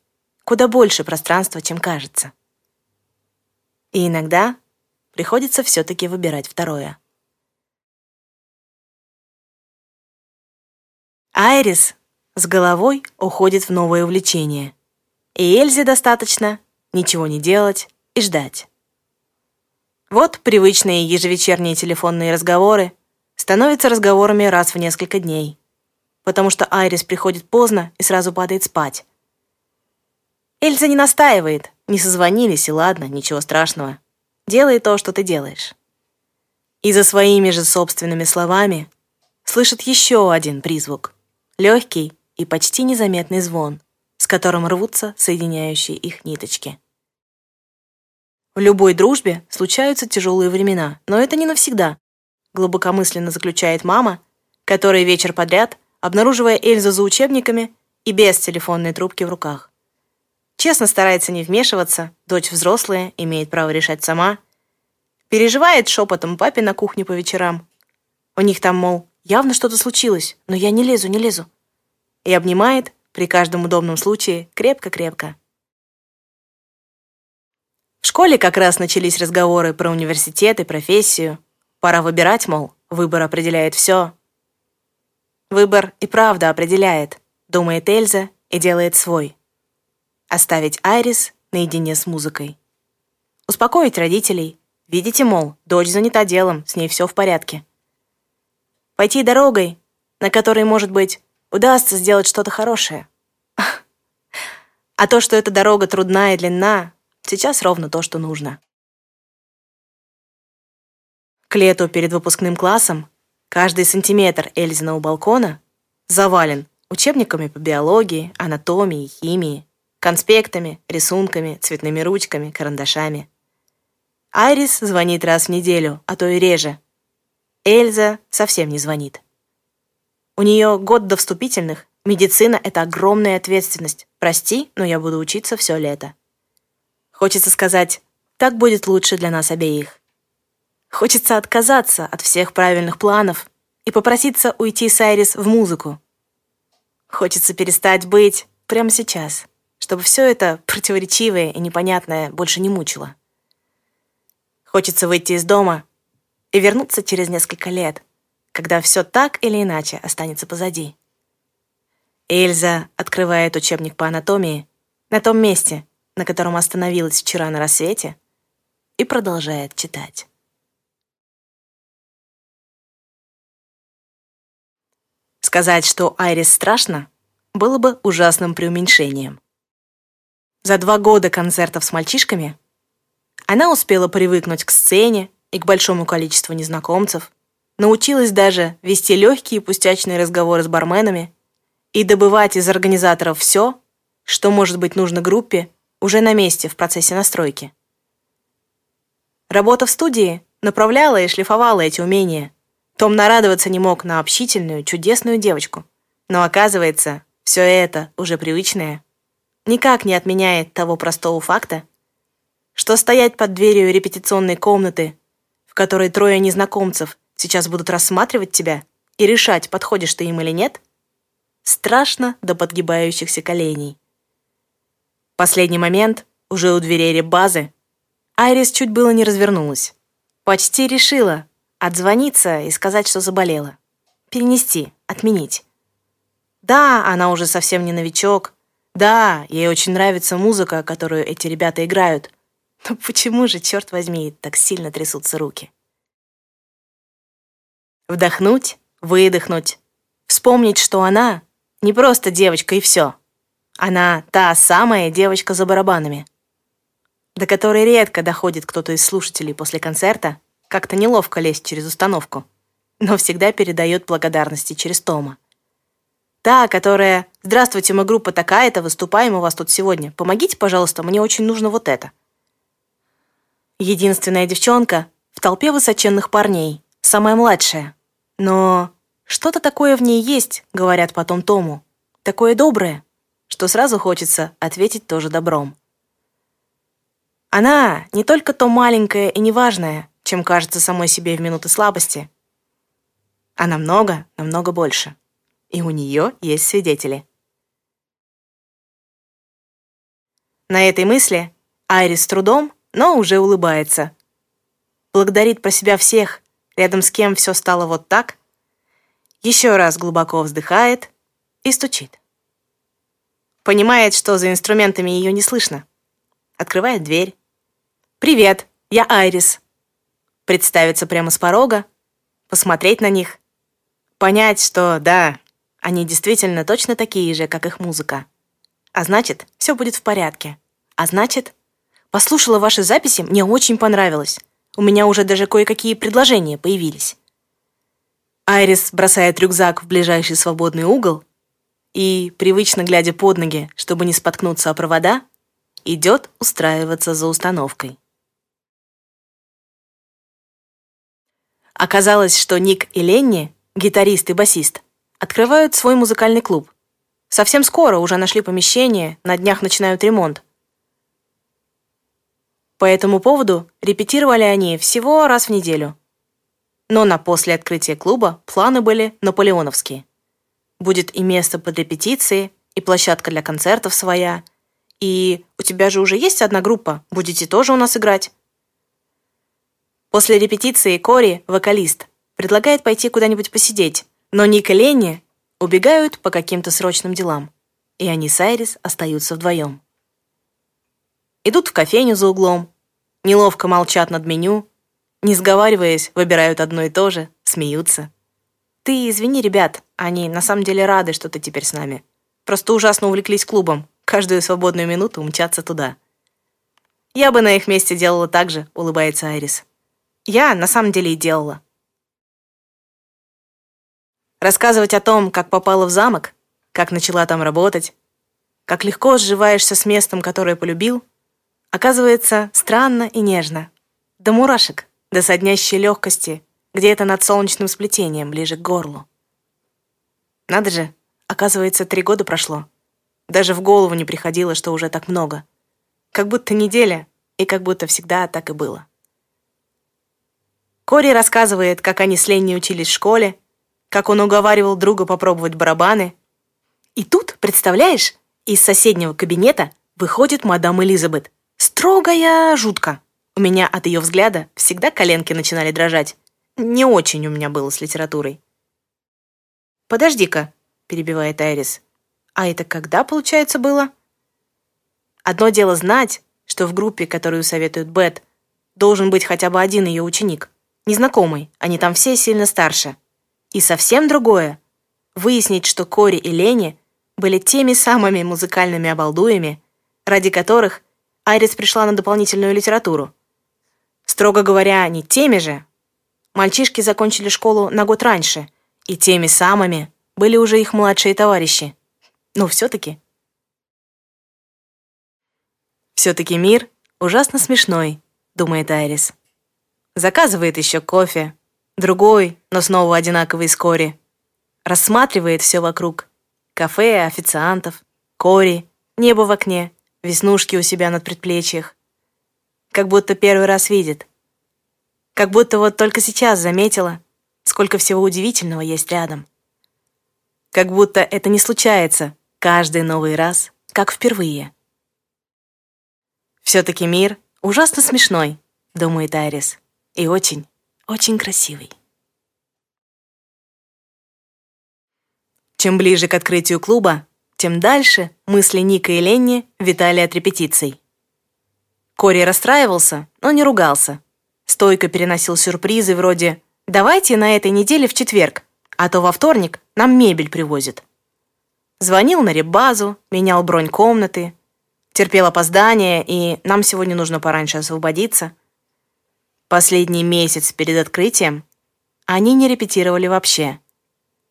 куда больше пространства, чем кажется. И иногда приходится все-таки выбирать второе. Айрис с головой уходит в новое увлечение, и Эльзе достаточно ничего не делать и ждать. Вот привычные ежевечерние телефонные разговоры становятся разговорами раз в несколько дней потому что Айрис приходит поздно и сразу падает спать. Эльза не настаивает, не созвонились, и ладно, ничего страшного. Делай то, что ты делаешь. И за своими же собственными словами слышит еще один призвук. Легкий и почти незаметный звон, с которым рвутся соединяющие их ниточки. В любой дружбе случаются тяжелые времена, но это не навсегда, глубокомысленно заключает мама, которая вечер подряд, обнаруживая Эльзу за учебниками и без телефонной трубки в руках. Честно старается не вмешиваться, дочь взрослая, имеет право решать сама. Переживает шепотом папе на кухне по вечерам. У них там, мол, явно что-то случилось, но я не лезу, не лезу. И обнимает, при каждом удобном случае, крепко-крепко. В школе как раз начались разговоры про университет и профессию. Пора выбирать, мол, выбор определяет все. Выбор и правда определяет, думает Эльза и делает свой. Оставить Айрис наедине с музыкой. Успокоить родителей. Видите, мол, дочь занята делом, с ней все в порядке. Пойти дорогой, на которой, может быть, удастся сделать что-то хорошее. А то, что эта дорога трудна и длинна, сейчас ровно то, что нужно. К лету перед выпускным классом каждый сантиметр Эльзиного балкона завален учебниками по биологии, анатомии, химии, конспектами, рисунками, цветными ручками, карандашами. Айрис звонит раз в неделю, а то и реже. Эльза совсем не звонит. У нее год до вступительных. Медицина — это огромная ответственность. Прости, но я буду учиться все лето. Хочется сказать, так будет лучше для нас обеих. Хочется отказаться от всех правильных планов и попроситься уйти с Айрис в музыку. Хочется перестать быть прямо сейчас, чтобы все это противоречивое и непонятное больше не мучило. Хочется выйти из дома и вернуться через несколько лет — когда все так или иначе останется позади. Эльза открывает учебник по анатомии на том месте, на котором остановилась вчера на рассвете, и продолжает читать. Сказать, что Айрис страшно, было бы ужасным преуменьшением. За два года концертов с мальчишками она успела привыкнуть к сцене и к большому количеству незнакомцев, Научилась даже вести легкие пустячные разговоры с барменами и добывать из организаторов все, что может быть нужно группе уже на месте в процессе настройки. Работа в студии направляла и шлифовала эти умения. Том нарадоваться не мог на общительную, чудесную девочку. Но оказывается, все это уже привычное. Никак не отменяет того простого факта, что стоять под дверью репетиционной комнаты, в которой трое незнакомцев сейчас будут рассматривать тебя и решать, подходишь ты им или нет, страшно до подгибающихся коленей. Последний момент, уже у дверей базы, Айрис чуть было не развернулась. Почти решила отзвониться и сказать, что заболела. Перенести, отменить. Да, она уже совсем не новичок. Да, ей очень нравится музыка, которую эти ребята играют. Но почему же, черт возьми, так сильно трясутся руки? Вдохнуть, выдохнуть. Вспомнить, что она не просто девочка и все. Она та самая девочка за барабанами, до которой редко доходит кто-то из слушателей после концерта, как-то неловко лезть через установку, но всегда передает благодарности через Тома. Та, которая «Здравствуйте, мы группа такая-то, выступаем у вас тут сегодня. Помогите, пожалуйста, мне очень нужно вот это». Единственная девчонка в толпе высоченных парней, самая младшая. Но что-то такое в ней есть, говорят потом Тому. Такое доброе, что сразу хочется ответить тоже добром. Она не только то маленькая и неважная, чем кажется самой себе в минуты слабости. А намного, намного больше. И у нее есть свидетели. На этой мысли Айрис с трудом, но уже улыбается. Благодарит про себя всех, рядом с кем все стало вот так, еще раз глубоко вздыхает и стучит. Понимает, что за инструментами ее не слышно. Открывает дверь. «Привет, я Айрис». Представиться прямо с порога, посмотреть на них, понять, что да, они действительно точно такие же, как их музыка. А значит, все будет в порядке. А значит, послушала ваши записи, мне очень понравилось. У меня уже даже кое-какие предложения появились. Айрис бросает рюкзак в ближайший свободный угол и, привычно глядя под ноги, чтобы не споткнуться о провода, идет устраиваться за установкой. Оказалось, что Ник и Ленни, гитарист и басист, открывают свой музыкальный клуб. Совсем скоро уже нашли помещение, на днях начинают ремонт. По этому поводу репетировали они всего раз в неделю. Но на после открытия клуба планы были наполеоновские. Будет и место под репетиции, и площадка для концертов своя, и у тебя же уже есть одна группа, будете тоже у нас играть. После репетиции Кори, вокалист, предлагает пойти куда-нибудь посидеть, но Ник и Ленни убегают по каким-то срочным делам, и они с Айрис остаются вдвоем. Идут в кофейню за углом, неловко молчат над меню, не сговариваясь, выбирают одно и то же, смеются. Ты извини, ребят, они на самом деле рады, что ты теперь с нами. Просто ужасно увлеклись клубом, каждую свободную минуту умчаться туда. Я бы на их месте делала так же, улыбается Айрис. Я на самом деле и делала. Рассказывать о том, как попала в замок, как начала там работать, как легко сживаешься с местом, которое полюбил, оказывается странно и нежно. До мурашек, до соднящей легкости, где-то над солнечным сплетением, ближе к горлу. Надо же, оказывается, три года прошло. Даже в голову не приходило, что уже так много. Как будто неделя, и как будто всегда так и было. Кори рассказывает, как они с Ленни учились в школе, как он уговаривал друга попробовать барабаны. И тут, представляешь, из соседнего кабинета выходит мадам Элизабет. Строгая жутко. У меня от ее взгляда всегда коленки начинали дрожать. Не очень у меня было с литературой. «Подожди-ка», — перебивает Айрис. «А это когда, получается, было?» Одно дело знать, что в группе, которую советует Бет, должен быть хотя бы один ее ученик. Незнакомый, они там все сильно старше. И совсем другое — выяснить, что Кори и Лени были теми самыми музыкальными обалдуями, ради которых Айрис пришла на дополнительную литературу. Строго говоря, не теми же. Мальчишки закончили школу на год раньше, и теми самыми были уже их младшие товарищи. Но все-таки... Все-таки мир ужасно смешной, думает Айрис. Заказывает еще кофе, Другой, но снова одинаковый с Кори. Рассматривает все вокруг. Кафе, официантов, Кори, небо в окне, веснушки у себя над предплечьях. Как будто первый раз видит. Как будто вот только сейчас заметила, сколько всего удивительного есть рядом. Как будто это не случается каждый новый раз, как впервые. Все-таки мир ужасно смешной, думает Айрис, и очень очень красивый. Чем ближе к открытию клуба, тем дальше мысли Ника и Ленни витали от репетиций. Кори расстраивался, но не ругался. Стойко переносил сюрпризы вроде «давайте на этой неделе в четверг, а то во вторник нам мебель привозят». Звонил на ребазу, менял бронь комнаты, терпел опоздание, и нам сегодня нужно пораньше освободиться – Последний месяц перед открытием они не репетировали вообще.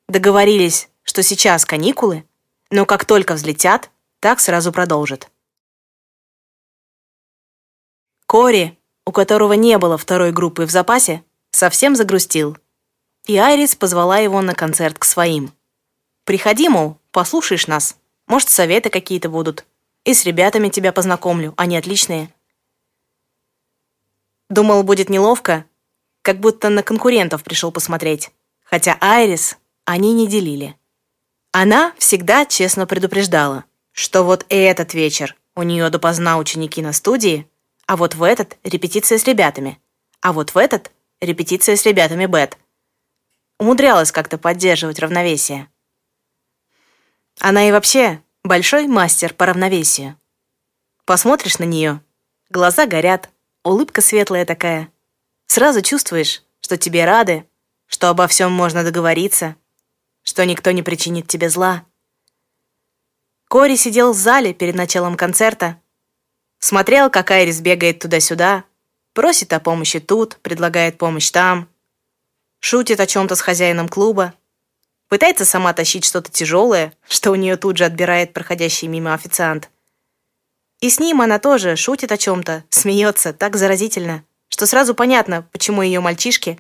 Договорились, что сейчас каникулы, но как только взлетят, так сразу продолжат. Кори, у которого не было второй группы в запасе, совсем загрустил. И Айрис позвала его на концерт к своим. «Приходи, мол, послушаешь нас. Может, советы какие-то будут. И с ребятами тебя познакомлю, они отличные». Думал, будет неловко, как будто на конкурентов пришел посмотреть. Хотя Айрис они не делили. Она всегда честно предупреждала, что вот этот вечер у нее допоздна ученики на студии, а вот в этот репетиция с ребятами, а вот в этот репетиция с ребятами Бет. Умудрялась как-то поддерживать равновесие. Она и вообще большой мастер по равновесию. Посмотришь на нее, глаза горят, Улыбка светлая такая. Сразу чувствуешь, что тебе рады, что обо всем можно договориться, что никто не причинит тебе зла. Кори сидел в зале перед началом концерта, смотрел, как Айрис бегает туда-сюда, просит о помощи тут, предлагает помощь там, шутит о чем-то с хозяином клуба, пытается сама тащить что-то тяжелое, что у нее тут же отбирает проходящий мимо официант. И с ним она тоже шутит о чем-то, смеется так заразительно, что сразу понятно, почему ее мальчишки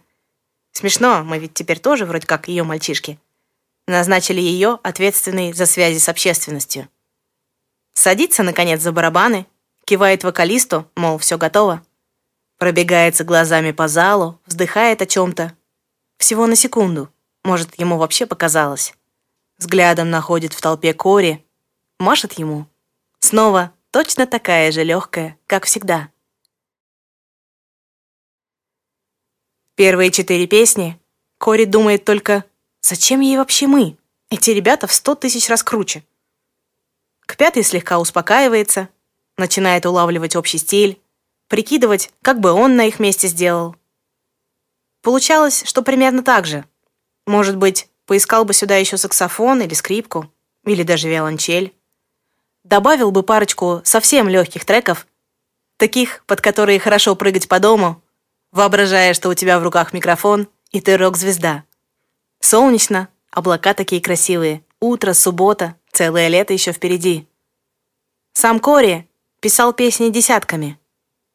Смешно, мы ведь теперь тоже вроде как ее мальчишки. Назначили ее ответственной за связи с общественностью. Садится, наконец, за барабаны, кивает вокалисту, мол, все готово. Пробегается глазами по залу, вздыхает о чем-то. Всего на секунду. Может, ему вообще показалось. Взглядом находит в толпе Кори, машет ему. Снова точно такая же легкая, как всегда. Первые четыре песни Кори думает только «Зачем ей вообще мы? Эти ребята в сто тысяч раз круче». К пятой слегка успокаивается, начинает улавливать общий стиль, прикидывать, как бы он на их месте сделал. Получалось, что примерно так же. Может быть, поискал бы сюда еще саксофон или скрипку, или даже виолончель. Добавил бы парочку совсем легких треков, таких, под которые хорошо прыгать по дому, воображая, что у тебя в руках микрофон, и ты рок-звезда. Солнечно, облака такие красивые, утро, суббота, целое лето еще впереди. Сам Кори писал песни десятками,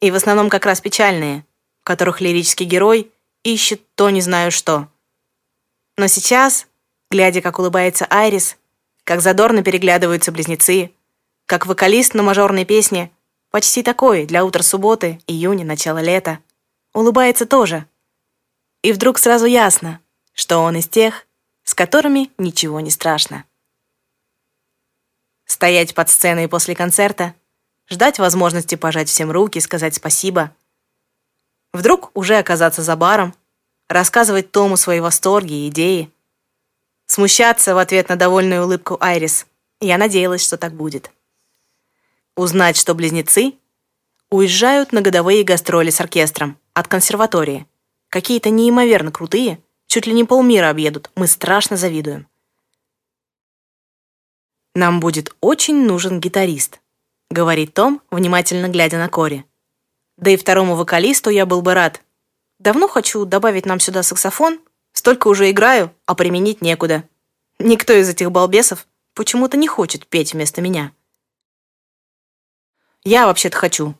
и в основном как раз печальные, в которых лирический герой ищет то не знаю что. Но сейчас, глядя, как улыбается Айрис, как задорно переглядываются близнецы, как вокалист на мажорной песне, почти такой для утра субботы, июня, начала лета, улыбается тоже. И вдруг сразу ясно, что он из тех, с которыми ничего не страшно. Стоять под сценой после концерта, ждать возможности пожать всем руки, сказать спасибо. Вдруг уже оказаться за баром, рассказывать Тому свои восторги и идеи. Смущаться в ответ на довольную улыбку Айрис. Я надеялась, что так будет. Узнать, что близнецы уезжают на годовые гастроли с оркестром от консерватории. Какие-то неимоверно крутые, чуть ли не полмира объедут, мы страшно завидуем. «Нам будет очень нужен гитарист», — говорит Том, внимательно глядя на Кори. «Да и второму вокалисту я был бы рад. Давно хочу добавить нам сюда саксофон. Столько уже играю, а применить некуда. Никто из этих балбесов почему-то не хочет петь вместо меня». «Я вообще-то хочу»,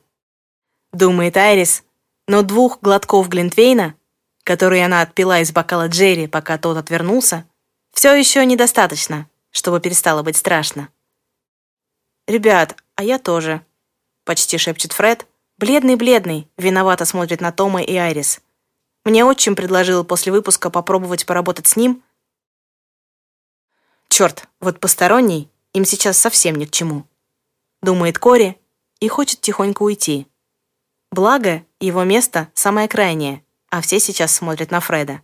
— думает Айрис, но двух глотков Глинтвейна, которые она отпила из бокала Джерри, пока тот отвернулся, все еще недостаточно, чтобы перестало быть страшно. «Ребят, а я тоже», — почти шепчет Фред. Бледный-бледный, виновато смотрит на Тома и Айрис. Мне отчим предложил после выпуска попробовать поработать с ним. Черт, вот посторонний им сейчас совсем ни к чему. Думает Кори и хочет тихонько уйти. Благо, его место самое крайнее, а все сейчас смотрят на Фреда.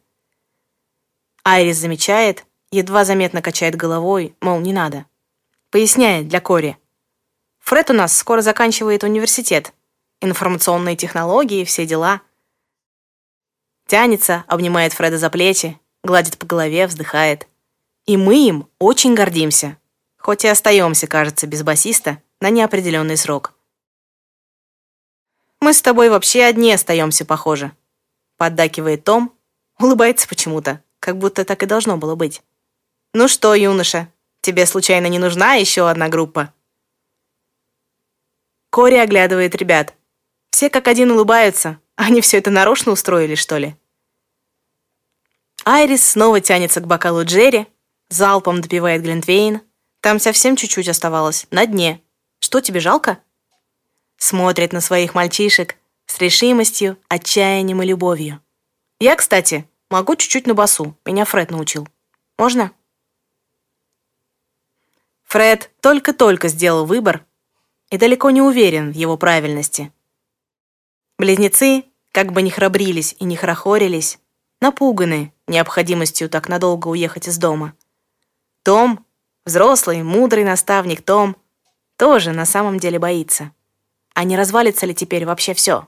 Айрис замечает, едва заметно качает головой, мол, не надо. Поясняет для Кори. Фред у нас скоро заканчивает университет. Информационные технологии, все дела. Тянется, обнимает Фреда за плечи, гладит по голове, вздыхает. И мы им очень гордимся. Хоть и остаемся, кажется, без басиста на неопределенный срок. Мы с тобой вообще одни остаемся, похоже. Поддакивает Том, улыбается почему-то, как будто так и должно было быть. Ну что, юноша, тебе случайно не нужна еще одна группа? Кори оглядывает ребят. Все как один улыбаются. Они все это нарочно устроили, что ли? Айрис снова тянется к бокалу Джерри, залпом допивает Глинтвейн. Там совсем чуть-чуть оставалось, на дне. Что тебе жалко? Смотрит на своих мальчишек с решимостью, отчаянием и любовью. Я, кстати, могу чуть-чуть на басу, меня Фред научил. Можно? Фред только-только сделал выбор и далеко не уверен в его правильности. Близнецы, как бы ни храбрились и не хорохорились, напуганы необходимостью так надолго уехать из дома. Том, взрослый, мудрый наставник Том, тоже на самом деле боится а не развалится ли теперь вообще все.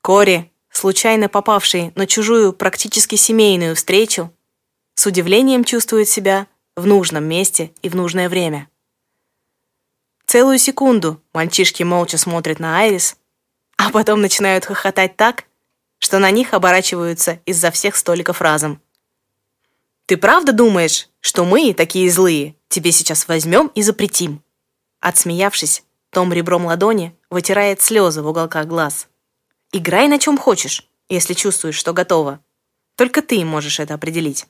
Кори, случайно попавший на чужую практически семейную встречу, с удивлением чувствует себя в нужном месте и в нужное время. Целую секунду мальчишки молча смотрят на Айрис, а потом начинают хохотать так, что на них оборачиваются из-за всех столиков разом. «Ты правда думаешь, что мы, такие злые, тебе сейчас возьмем и запретим?» Отсмеявшись, Том ребром ладони вытирает слезы в уголках глаз. «Играй на чем хочешь. если чувствуешь, что готова. Только ты можешь это определить.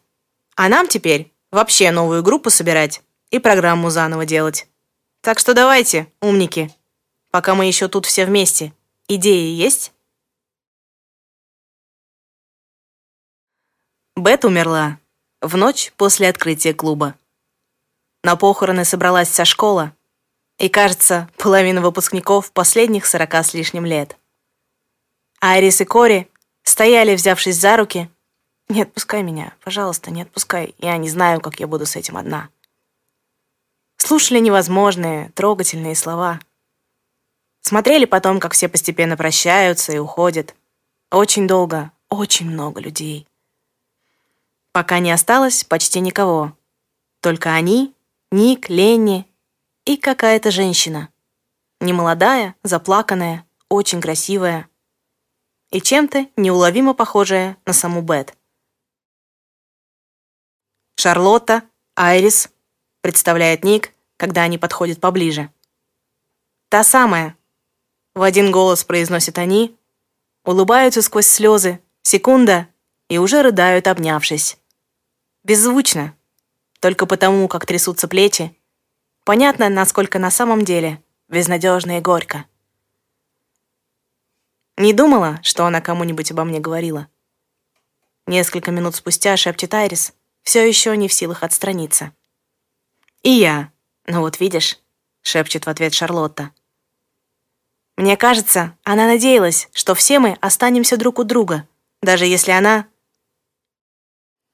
А нам теперь вообще новую группу собирать и программу заново делать. Так что давайте, умники, пока мы еще тут все вместе. Идеи есть? Бет умерла в ночь после открытия клуба. На похороны собралась вся школа, и, кажется, половина выпускников последних сорока с лишним лет. Айрис и Кори стояли, взявшись за руки. «Не отпускай меня, пожалуйста, не отпускай. Я не знаю, как я буду с этим одна». Слушали невозможные, трогательные слова. Смотрели потом, как все постепенно прощаются и уходят. Очень долго, очень много людей. Пока не осталось почти никого. Только они, Ник, Ленни и какая-то женщина. Немолодая, заплаканная, очень красивая. И чем-то неуловимо похожая на саму Бет. Шарлотта, Айрис, представляет Ник, когда они подходят поближе. «Та самая!» В один голос произносят они, улыбаются сквозь слезы, секунда, и уже рыдают, обнявшись. Беззвучно, только потому, как трясутся плечи, понятно, насколько на самом деле безнадежно и горько. Не думала, что она кому-нибудь обо мне говорила. Несколько минут спустя шепчет Айрис, все еще не в силах отстраниться. «И я. Ну вот видишь», — шепчет в ответ Шарлотта. «Мне кажется, она надеялась, что все мы останемся друг у друга, даже если она...»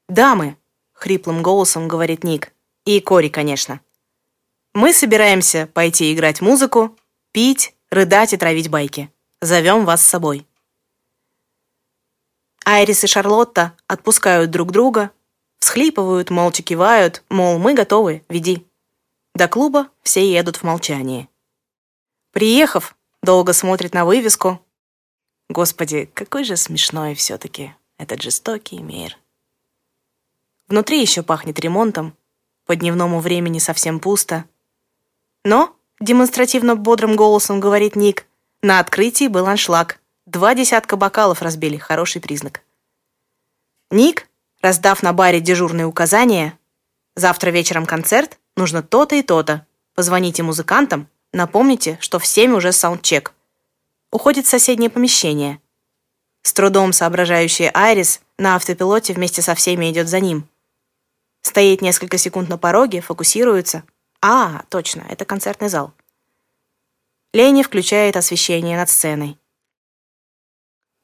«Дамы», хриплым голосом говорит Ник. И Кори, конечно. Мы собираемся пойти играть музыку, пить, рыдать и травить байки. Зовем вас с собой. Айрис и Шарлотта отпускают друг друга, всхлипывают, молча кивают, мол, мы готовы, веди. До клуба все едут в молчании. Приехав, долго смотрит на вывеску. Господи, какой же смешной все-таки этот жестокий мир. Внутри еще пахнет ремонтом, по дневному времени совсем пусто. Но, демонстративно бодрым голосом говорит Ник, на открытии был аншлаг. Два десятка бокалов разбили, хороший признак. Ник, раздав на баре дежурные указания, завтра вечером концерт, нужно то-то и то-то. Позвоните музыкантам, напомните, что в семь уже саундчек. Уходит в соседнее помещение. С трудом соображающая Айрис на автопилоте вместе со всеми идет за ним. Стоит несколько секунд на пороге, фокусируется. А, точно, это концертный зал. Лени включает освещение над сценой.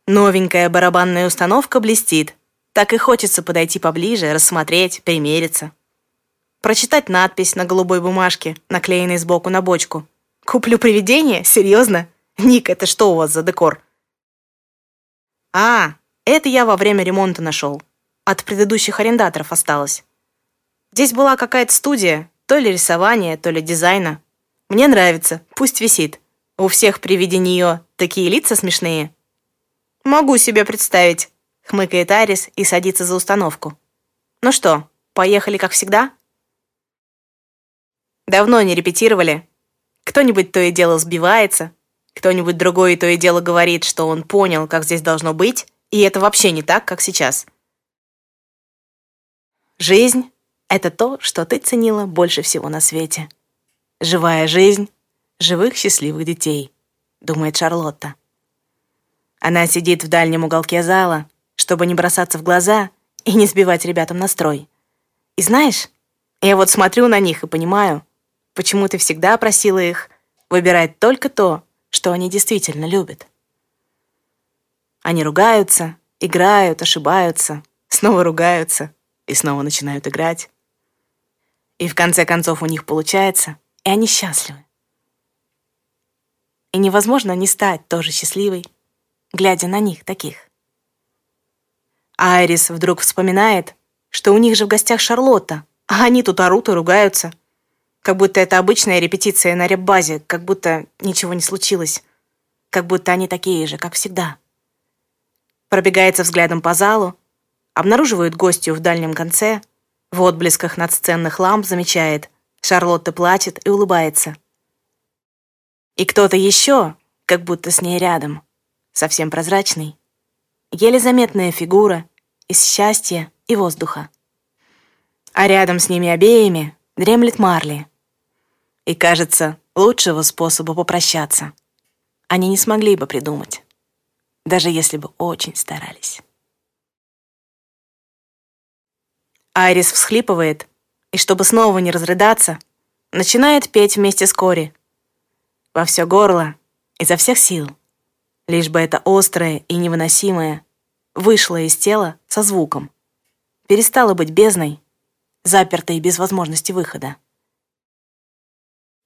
Новенькая барабанная установка блестит. Так и хочется подойти поближе, рассмотреть, примериться. Прочитать надпись на голубой бумажке, наклеенной сбоку на бочку. «Куплю привидение? Серьезно? Ник, это что у вас за декор?» «А, это я во время ремонта нашел. От предыдущих арендаторов осталось. Здесь была какая-то студия, то ли рисования, то ли дизайна. Мне нравится, пусть висит. У всех при виде нее такие лица смешные. Могу себе представить, хмыкает Арис и садится за установку. Ну что, поехали как всегда? Давно не репетировали. Кто-нибудь то и дело сбивается, кто-нибудь другой то и дело говорит, что он понял, как здесь должно быть, и это вообще не так, как сейчас. Жизнь это то, что ты ценила больше всего на свете. Живая жизнь живых счастливых детей, думает Шарлотта. Она сидит в дальнем уголке зала, чтобы не бросаться в глаза и не сбивать ребятам настрой. И знаешь, я вот смотрю на них и понимаю, почему ты всегда просила их выбирать только то, что они действительно любят. Они ругаются, играют, ошибаются, снова ругаются и снова начинают играть. И в конце концов у них получается, и они счастливы. И невозможно не стать тоже счастливой, глядя на них таких. Айрис вдруг вспоминает, что у них же в гостях Шарлотта, а они тут орут и ругаются. Как будто это обычная репетиция на реп-базе, как будто ничего не случилось. Как будто они такие же, как всегда. Пробегается взглядом по залу, обнаруживает гостью в дальнем конце — в отблесках надсценных ламп замечает, Шарлотта плачет и улыбается. И кто-то еще, как будто с ней рядом, совсем прозрачный, еле заметная фигура из счастья и воздуха. А рядом с ними обеими дремлет Марли. И, кажется, лучшего способа попрощаться они не смогли бы придумать, даже если бы очень старались. Айрис всхлипывает, и чтобы снова не разрыдаться, начинает петь вместе с Кори. Во все горло, изо всех сил. Лишь бы это острое и невыносимое вышло из тела со звуком. Перестало быть бездной, запертой без возможности выхода.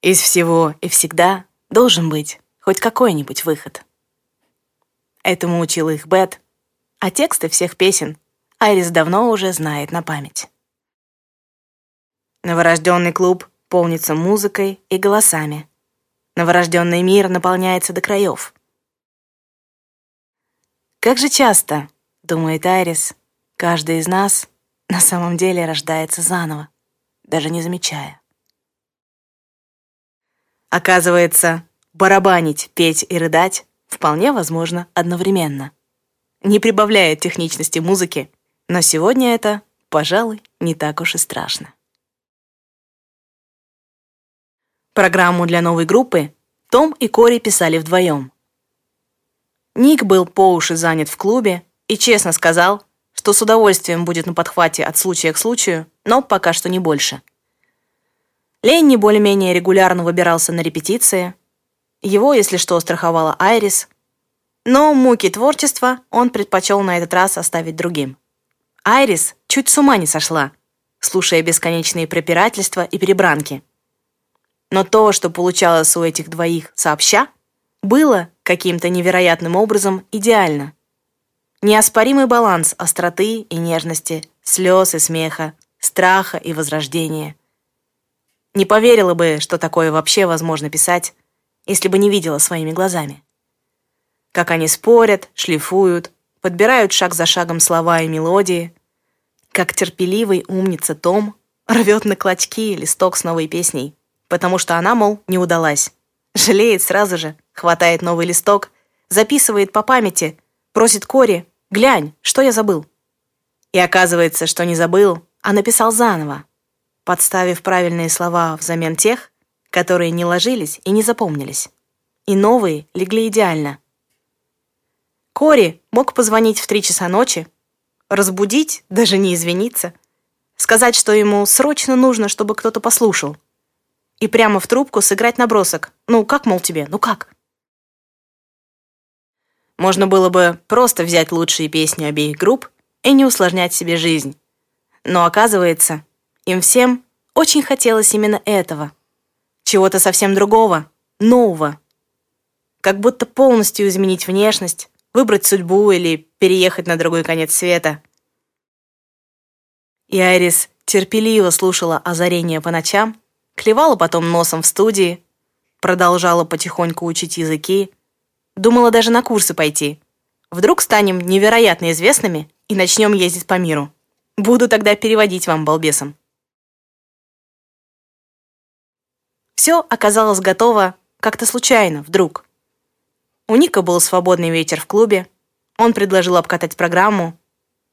Из всего и всегда должен быть хоть какой-нибудь выход. Этому учил их Бет, а тексты всех песен Айрис давно уже знает на память. Новорожденный клуб полнится музыкой и голосами. Новорожденный мир наполняется до краев. Как же часто, думает Айрис, каждый из нас на самом деле рождается заново, даже не замечая. Оказывается, барабанить, петь и рыдать вполне возможно одновременно. Не прибавляет техничности музыки, но сегодня это, пожалуй, не так уж и страшно. Программу для новой группы Том и Кори писали вдвоем. Ник был по уши занят в клубе и честно сказал, что с удовольствием будет на подхвате от случая к случаю, но пока что не больше. Ленни более-менее регулярно выбирался на репетиции. Его, если что, страховала Айрис. Но муки творчества он предпочел на этот раз оставить другим. Айрис чуть с ума не сошла, слушая бесконечные препирательства и перебранки – но то, что получалось у этих двоих сообща, было каким-то невероятным образом идеально. Неоспоримый баланс остроты и нежности, слез и смеха, страха и возрождения. Не поверила бы, что такое вообще возможно писать, если бы не видела своими глазами. Как они спорят, шлифуют, подбирают шаг за шагом слова и мелодии, как терпеливый умница Том рвет на клочки листок с новой песней, потому что она, мол, не удалась. Жалеет сразу же, хватает новый листок, записывает по памяти, просит Кори, глянь, что я забыл. И оказывается, что не забыл, а написал заново, подставив правильные слова взамен тех, которые не ложились и не запомнились. И новые легли идеально. Кори мог позвонить в три часа ночи, разбудить, даже не извиниться, сказать, что ему срочно нужно, чтобы кто-то послушал — и прямо в трубку сыграть набросок. Ну, как, мол, тебе? Ну как? Можно было бы просто взять лучшие песни обеих групп и не усложнять себе жизнь. Но оказывается, им всем очень хотелось именно этого. Чего-то совсем другого, нового. Как будто полностью изменить внешность, выбрать судьбу или переехать на другой конец света. И Айрис терпеливо слушала озарение по ночам, клевала потом носом в студии, продолжала потихоньку учить языки, думала даже на курсы пойти. Вдруг станем невероятно известными и начнем ездить по миру. Буду тогда переводить вам, балбесам. Все оказалось готово как-то случайно, вдруг. У Ника был свободный вечер в клубе. Он предложил обкатать программу.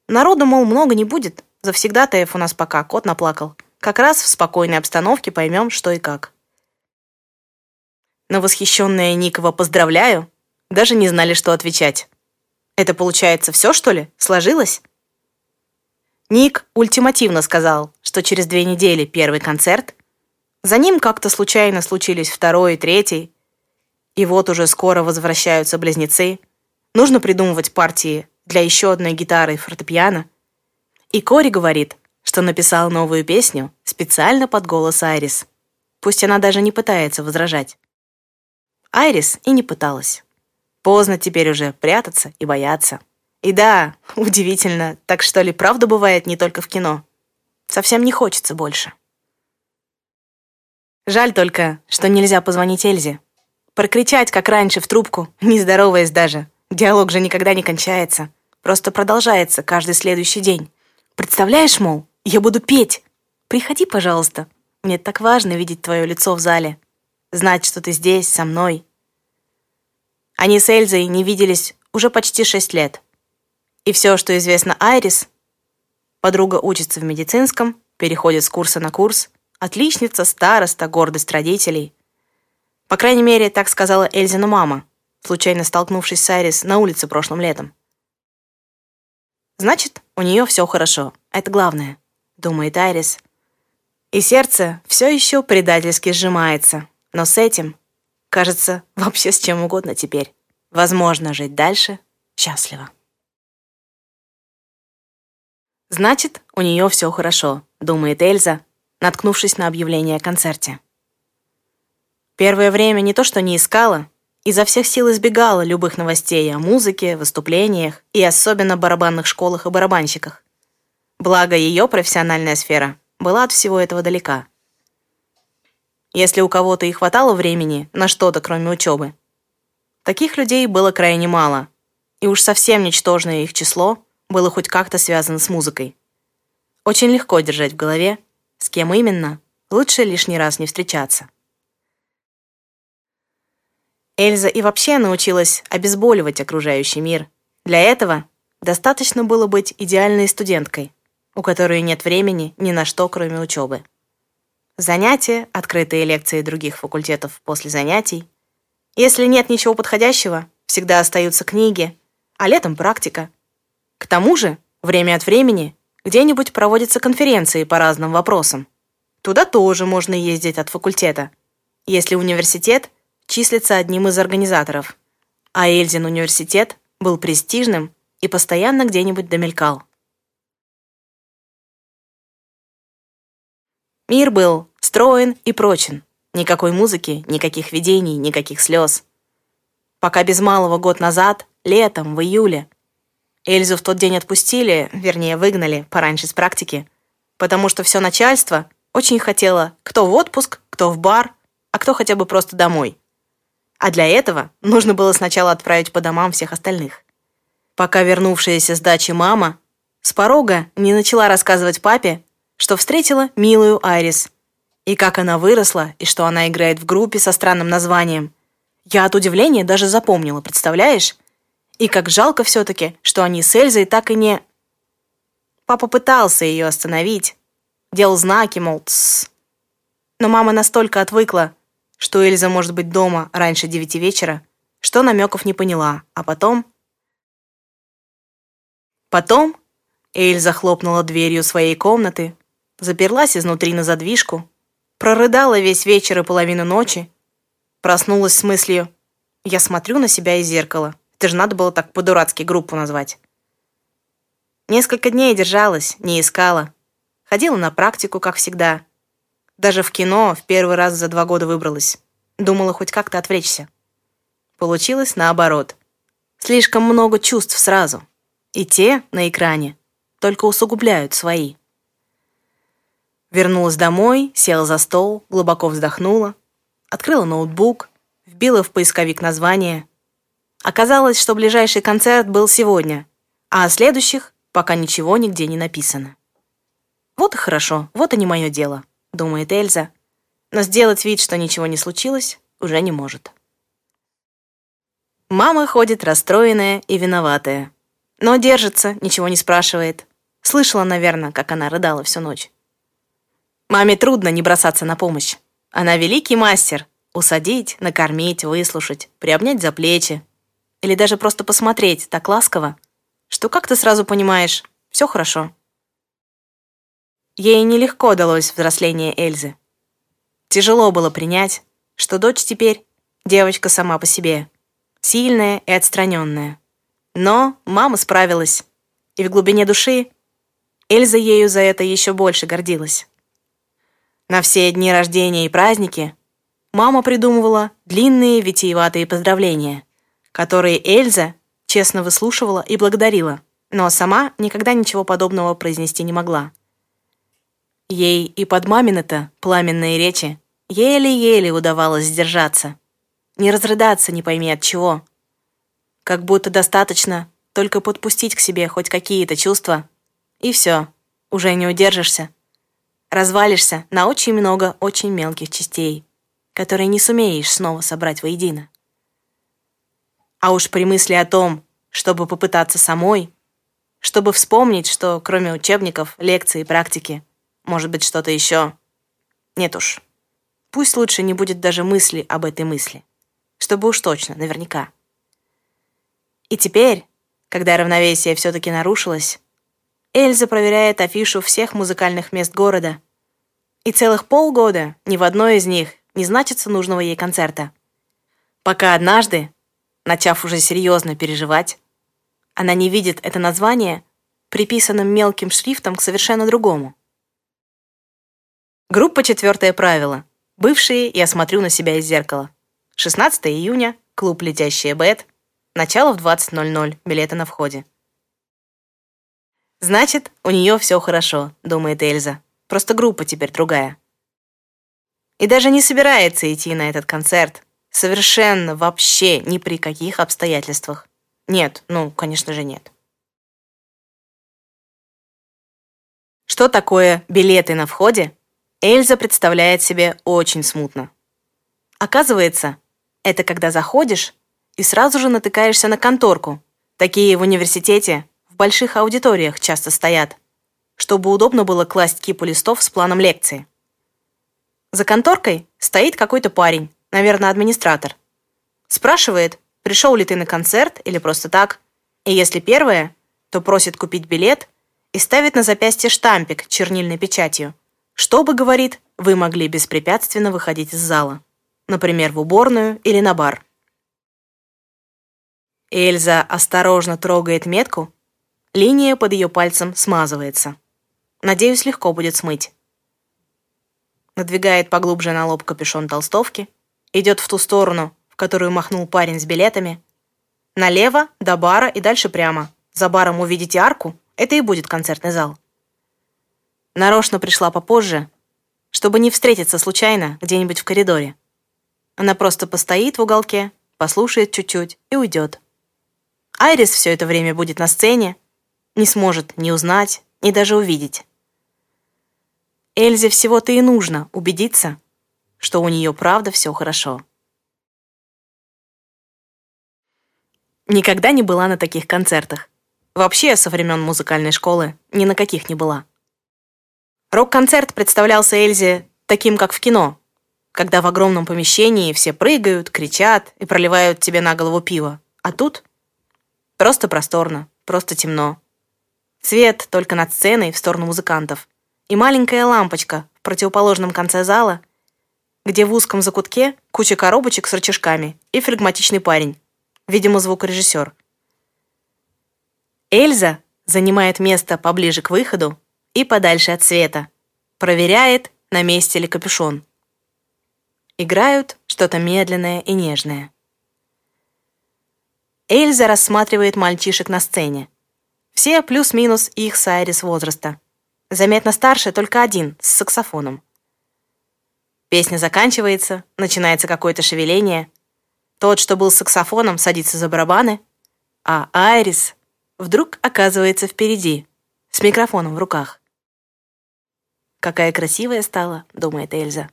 Народу, мол, много не будет. Завсегдатаев у нас пока кот наплакал. Как раз в спокойной обстановке поймем, что и как. На восхищенное Никова «поздравляю» даже не знали, что отвечать. Это получается все, что ли? Сложилось? Ник ультимативно сказал, что через две недели первый концерт, за ним как-то случайно случились второй и третий, и вот уже скоро возвращаются близнецы, нужно придумывать партии для еще одной гитары и фортепиано. И Кори говорит, что написал новую песню специально под голос Айрис. Пусть она даже не пытается возражать. Айрис и не пыталась. Поздно теперь уже прятаться и бояться. И да, удивительно, так что ли правда бывает не только в кино? Совсем не хочется больше. Жаль только, что нельзя позвонить Эльзе. Прокричать, как раньше, в трубку, не здороваясь даже. Диалог же никогда не кончается. Просто продолжается каждый следующий день. Представляешь, мол, я буду петь. Приходи, пожалуйста. Мне так важно видеть твое лицо в зале. Знать, что ты здесь, со мной. Они с Эльзой не виделись уже почти шесть лет. И все, что известно Айрис, подруга учится в медицинском, переходит с курса на курс, отличница, староста, гордость родителей. По крайней мере, так сказала Эльзина мама, случайно столкнувшись с Айрис на улице прошлым летом. Значит, у нее все хорошо. Это главное, думает Айрис. И сердце все еще предательски сжимается. Но с этим, кажется, вообще с чем угодно теперь. Возможно жить дальше счастливо. Значит, у нее все хорошо, думает Эльза, наткнувшись на объявление о концерте. Первое время не то что не искала, изо всех сил избегала любых новостей о музыке, выступлениях и особенно барабанных школах и барабанщиках. Благо, ее профессиональная сфера была от всего этого далека. Если у кого-то и хватало времени на что-то, кроме учебы, таких людей было крайне мало, и уж совсем ничтожное их число было хоть как-то связано с музыкой. Очень легко держать в голове, с кем именно, лучше лишний раз не встречаться. Эльза и вообще научилась обезболивать окружающий мир. Для этого достаточно было быть идеальной студенткой, у которой нет времени ни на что, кроме учебы. Занятия, открытые лекции других факультетов после занятий. Если нет ничего подходящего, всегда остаются книги, а летом практика. К тому же, время от времени где-нибудь проводятся конференции по разным вопросам. Туда тоже можно ездить от факультета, если университет числится одним из организаторов, а Эльзин университет был престижным и постоянно где-нибудь домелькал. Мир был строен и прочен. Никакой музыки, никаких видений, никаких слез. Пока без малого год назад, летом, в июле, Эльзу в тот день отпустили, вернее, выгнали пораньше с практики, потому что все начальство очень хотело кто в отпуск, кто в бар, а кто хотя бы просто домой. А для этого нужно было сначала отправить по домам всех остальных. Пока вернувшаяся с дачи мама с порога не начала рассказывать папе, что встретила милую Айрис, и как она выросла, и что она играет в группе со странным названием. Я от удивления даже запомнила, представляешь? И как жалко все-таки, что они с Эльзой так и не... Папа пытался ее остановить, делал знаки, мол, тссс. Но мама настолько отвыкла, что Эльза может быть дома раньше девяти вечера, что намеков не поняла, а потом... Потом Эльза хлопнула дверью своей комнаты, заперлась изнутри на задвижку, прорыдала весь вечер и половину ночи, проснулась с мыслью «Я смотрю на себя из зеркала, это же надо было так по-дурацки группу назвать». Несколько дней держалась, не искала, ходила на практику, как всегда, даже в кино в первый раз за два года выбралась. Думала хоть как-то отвлечься. Получилось наоборот. Слишком много чувств сразу. И те на экране только усугубляют свои. Вернулась домой, села за стол, глубоко вздохнула, открыла ноутбук, вбила в поисковик название. Оказалось, что ближайший концерт был сегодня, а о следующих пока ничего нигде не написано. Вот и хорошо, вот и не мое дело думает Эльза, но сделать вид, что ничего не случилось, уже не может. Мама ходит расстроенная и виноватая, но держится, ничего не спрашивает. Слышала, наверное, как она рыдала всю ночь. Маме трудно не бросаться на помощь. Она великий мастер — усадить, накормить, выслушать, приобнять за плечи. Или даже просто посмотреть так ласково, что как ты сразу понимаешь, все хорошо. Ей нелегко далось взросление Эльзы. Тяжело было принять, что дочь теперь девочка сама по себе, сильная и отстраненная. Но мама справилась, и в глубине души Эльза ею за это еще больше гордилась. На все дни рождения и праздники мама придумывала длинные витиеватые поздравления, которые Эльза честно выслушивала и благодарила, но сама никогда ничего подобного произнести не могла. Ей и под мамины-то пламенные речи еле-еле удавалось сдержаться. Не разрыдаться не пойми от чего. Как будто достаточно только подпустить к себе хоть какие-то чувства, и все, уже не удержишься. Развалишься на очень много очень мелких частей, которые не сумеешь снова собрать воедино. А уж при мысли о том, чтобы попытаться самой, чтобы вспомнить, что кроме учебников, лекций и практики, может быть что-то еще. Нет уж. Пусть лучше не будет даже мысли об этой мысли. Чтобы уж точно, наверняка. И теперь, когда равновесие все-таки нарушилось, Эльза проверяет афишу всех музыкальных мест города. И целых полгода ни в одной из них не значится нужного ей концерта. Пока однажды, начав уже серьезно переживать, она не видит это название приписанным мелким шрифтом к совершенно другому. Группа «Четвертое правило». Бывшие «Я смотрю на себя из зеркала». 16 июня, клуб «Летящая Бет». Начало в 20.00, билеты на входе. «Значит, у нее все хорошо», — думает Эльза. «Просто группа теперь другая». И даже не собирается идти на этот концерт. Совершенно, вообще, ни при каких обстоятельствах. Нет, ну, конечно же, нет. Что такое билеты на входе, Эльза представляет себе очень смутно. Оказывается, это когда заходишь и сразу же натыкаешься на конторку. Такие в университете в больших аудиториях часто стоят, чтобы удобно было класть кипу листов с планом лекции. За конторкой стоит какой-то парень, наверное, администратор. Спрашивает, пришел ли ты на концерт или просто так, и если первое, то просит купить билет и ставит на запястье штампик чернильной печатью, чтобы, говорит, вы могли беспрепятственно выходить из зала, например, в уборную или на бар. Эльза осторожно трогает метку, линия под ее пальцем смазывается. Надеюсь, легко будет смыть. Надвигает поглубже на лоб капюшон толстовки, идет в ту сторону, в которую махнул парень с билетами. Налево, до бара и дальше прямо. За баром увидите арку, это и будет концертный зал. Нарочно пришла попозже, чтобы не встретиться случайно где-нибудь в коридоре. Она просто постоит в уголке, послушает чуть-чуть и уйдет. Айрис все это время будет на сцене, не сможет ни узнать, ни даже увидеть. Эльзе всего-то и нужно убедиться, что у нее правда все хорошо. Никогда не была на таких концертах. Вообще, со времен музыкальной школы ни на каких не была. Рок-концерт представлялся Эльзе таким, как в кино, когда в огромном помещении все прыгают, кричат и проливают тебе на голову пиво. А тут просто просторно, просто темно. Свет только над сценой в сторону музыкантов. И маленькая лампочка в противоположном конце зала, где в узком закутке куча коробочек с рычажками и флегматичный парень, видимо, звукорежиссер. Эльза занимает место поближе к выходу и подальше от света. Проверяет, на месте ли капюшон. Играют что-то медленное и нежное. Эльза рассматривает мальчишек на сцене. Все плюс-минус их с Айрис возраста. Заметно старше только один, с саксофоном. Песня заканчивается, начинается какое-то шевеление. Тот, что был с саксофоном, садится за барабаны, а Айрис вдруг оказывается впереди, с микрофоном в руках. «Какая красивая стала», — думает Эльза.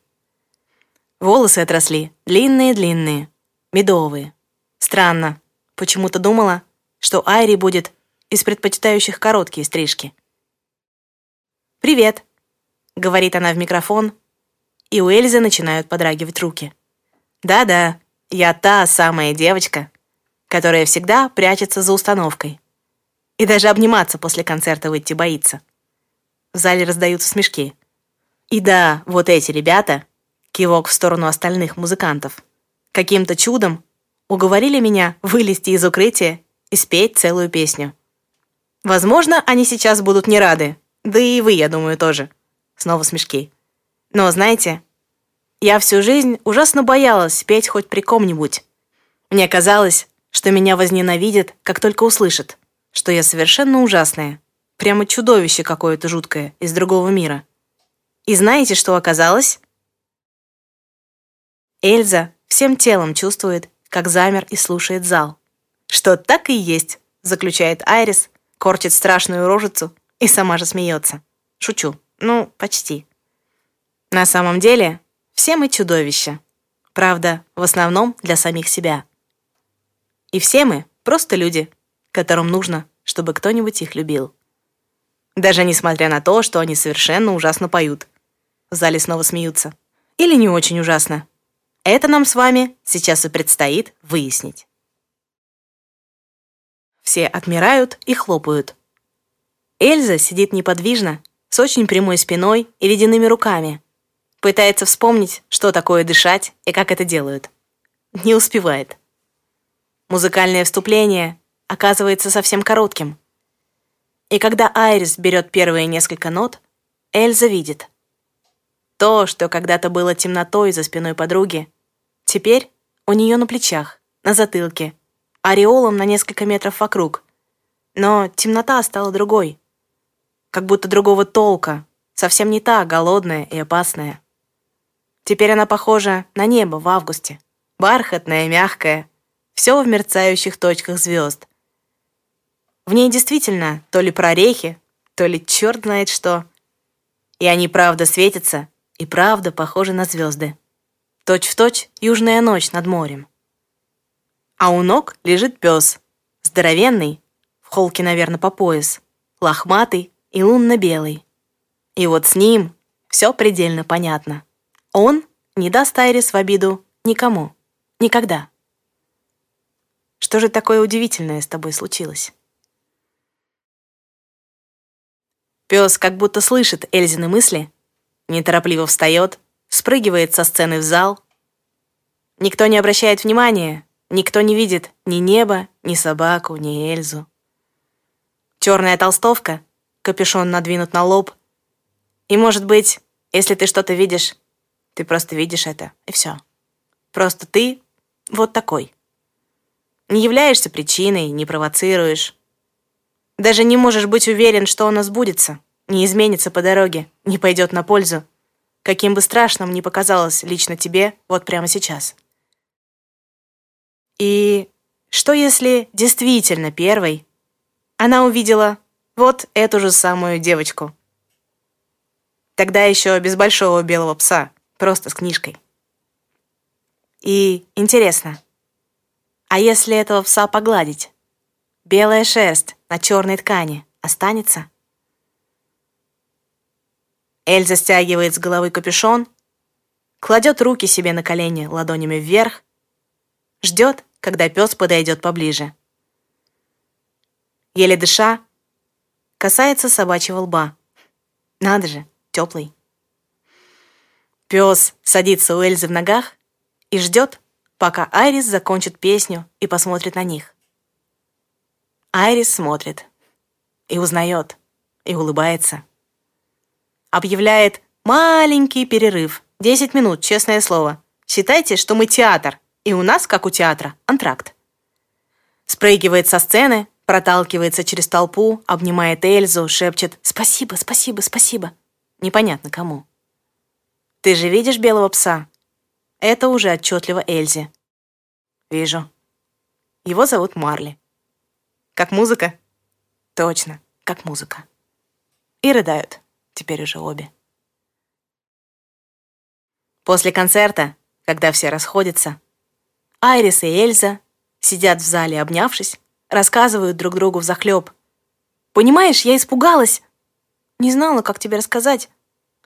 Волосы отросли, длинные-длинные, медовые. Странно, почему-то думала, что Айри будет из предпочитающих короткие стрижки. «Привет», — говорит она в микрофон, и у Эльзы начинают подрагивать руки. «Да-да, я та самая девочка, которая всегда прячется за установкой. И даже обниматься после концерта выйти боится. В зале раздаются смешки. И да, вот эти ребята, кивок в сторону остальных музыкантов, каким-то чудом уговорили меня вылезти из укрытия и спеть целую песню. Возможно, они сейчас будут не рады, да и вы, я думаю, тоже. Снова смешки. Но, знаете, я всю жизнь ужасно боялась петь хоть при ком-нибудь. Мне казалось, что меня возненавидят, как только услышат что я совершенно ужасная, прямо чудовище какое-то жуткое из другого мира. И знаете, что оказалось? Эльза всем телом чувствует, как замер и слушает зал. Что так и есть, заключает Айрис, корчит страшную рожицу и сама же смеется. Шучу. Ну, почти. На самом деле, все мы чудовища. Правда, в основном для самих себя. И все мы просто люди, которым нужно чтобы кто-нибудь их любил. Даже несмотря на то, что они совершенно ужасно поют. В зале снова смеются. Или не очень ужасно. Это нам с вами сейчас и предстоит выяснить. Все отмирают и хлопают. Эльза сидит неподвижно, с очень прямой спиной и ледяными руками. Пытается вспомнить, что такое дышать и как это делают. Не успевает. Музыкальное вступление оказывается совсем коротким. И когда Айрис берет первые несколько нот, Эльза видит. То, что когда-то было темнотой за спиной подруги, теперь у нее на плечах, на затылке, ореолом на несколько метров вокруг. Но темнота стала другой. Как будто другого толка, совсем не та, голодная и опасная. Теперь она похожа на небо в августе. Бархатная, мягкая, все в мерцающих точках звезд. В ней действительно то ли прорехи, то ли черт знает что. И они правда светятся, и правда похожи на звезды. Точь-в-точь южная ночь над морем. А у ног лежит пес, здоровенный, в холке, наверное, по пояс, лохматый и лунно-белый. И вот с ним все предельно понятно. Он не даст Айрис в обиду никому. Никогда. Что же такое удивительное с тобой случилось? Пес как будто слышит Эльзины мысли, неторопливо встает, спрыгивает со сцены в зал. Никто не обращает внимания, никто не видит ни неба, ни собаку, ни Эльзу. Черная толстовка, капюшон надвинут на лоб. И, может быть, если ты что-то видишь, ты просто видишь это, и все. Просто ты вот такой. Не являешься причиной, не провоцируешь. Даже не можешь быть уверен, что оно сбудется, не изменится по дороге, не пойдет на пользу, каким бы страшным ни показалось лично тебе вот прямо сейчас. И что если действительно первой она увидела вот эту же самую девочку? Тогда еще без большого белого пса, просто с книжкой. И интересно, а если этого пса погладить? Белая шерсть на черной ткани останется? Эльза стягивает с головы капюшон, кладет руки себе на колени ладонями вверх, ждет, когда пес подойдет поближе. Еле дыша, касается собачьего лба. Надо же, теплый. Пес садится у Эльзы в ногах и ждет, пока Айрис закончит песню и посмотрит на них. Айрис смотрит и узнает, и улыбается. Объявляет маленький перерыв. Десять минут, честное слово. Считайте, что мы театр, и у нас, как у театра, антракт. Спрыгивает со сцены, проталкивается через толпу, обнимает Эльзу, шепчет «Спасибо, спасибо, спасибо». Непонятно кому. «Ты же видишь белого пса?» Это уже отчетливо Эльзе. Вижу. Его зовут Марли. Как музыка? Точно, как музыка. И рыдают, теперь уже обе. После концерта, когда все расходятся, Айрис и Эльза сидят в зале, обнявшись, рассказывают друг другу взахлеб. «Понимаешь, я испугалась. Не знала, как тебе рассказать.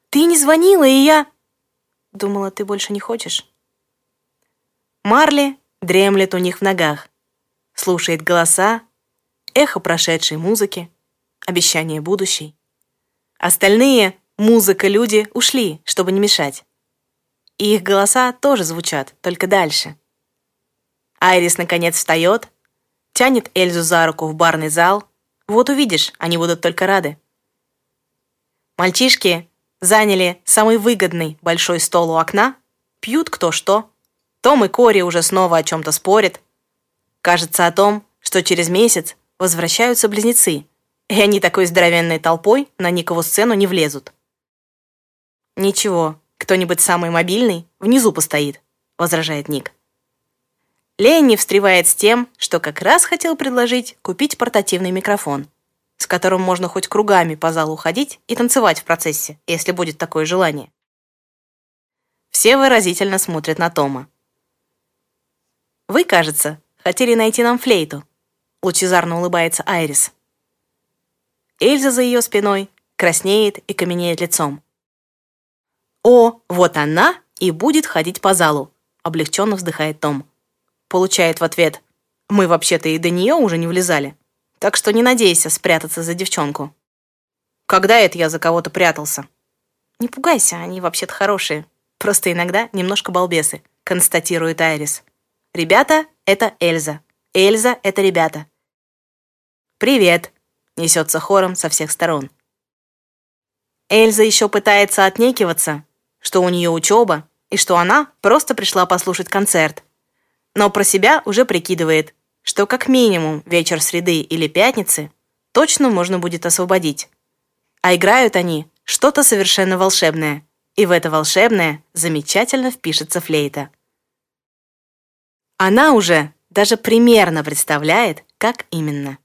Ты не звонила, и я...» Думала, ты больше не хочешь. Марли дремлет у них в ногах, слушает голоса, эхо прошедшей музыки, обещание будущей. Остальные музыка-люди ушли, чтобы не мешать. И их голоса тоже звучат, только дальше. Айрис наконец встает, тянет Эльзу за руку в барный зал. Вот увидишь, они будут только рады. Мальчишки заняли самый выгодный большой стол у окна, пьют кто что. Том и Кори уже снова о чем-то спорят. Кажется о том, что через месяц возвращаются близнецы, и они такой здоровенной толпой на Никову сцену не влезут. «Ничего, кто-нибудь самый мобильный внизу постоит», — возражает Ник. Ленни встревает с тем, что как раз хотел предложить купить портативный микрофон с которым можно хоть кругами по залу ходить и танцевать в процессе, если будет такое желание. Все выразительно смотрят на Тома. «Вы, кажется, хотели найти нам флейту», — лучезарно улыбается Айрис. Эльза за ее спиной краснеет и каменеет лицом. «О, вот она и будет ходить по залу», — облегченно вздыхает Том. Получает в ответ «Мы вообще-то и до нее уже не влезали, так что не надейся спрятаться за девчонку». «Когда это я за кого-то прятался?» «Не пугайся, они вообще-то хорошие, просто иногда немножко балбесы», — констатирует Айрис. «Ребята — это Эльза. Эльза — это ребята». «Привет», — несется хором со всех сторон. Эльза еще пытается отнекиваться, что у нее учеба и что она просто пришла послушать концерт. Но про себя уже прикидывает, что как минимум вечер среды или пятницы точно можно будет освободить. А играют они что-то совершенно волшебное, и в это волшебное замечательно впишется флейта. Она уже даже примерно представляет, как именно.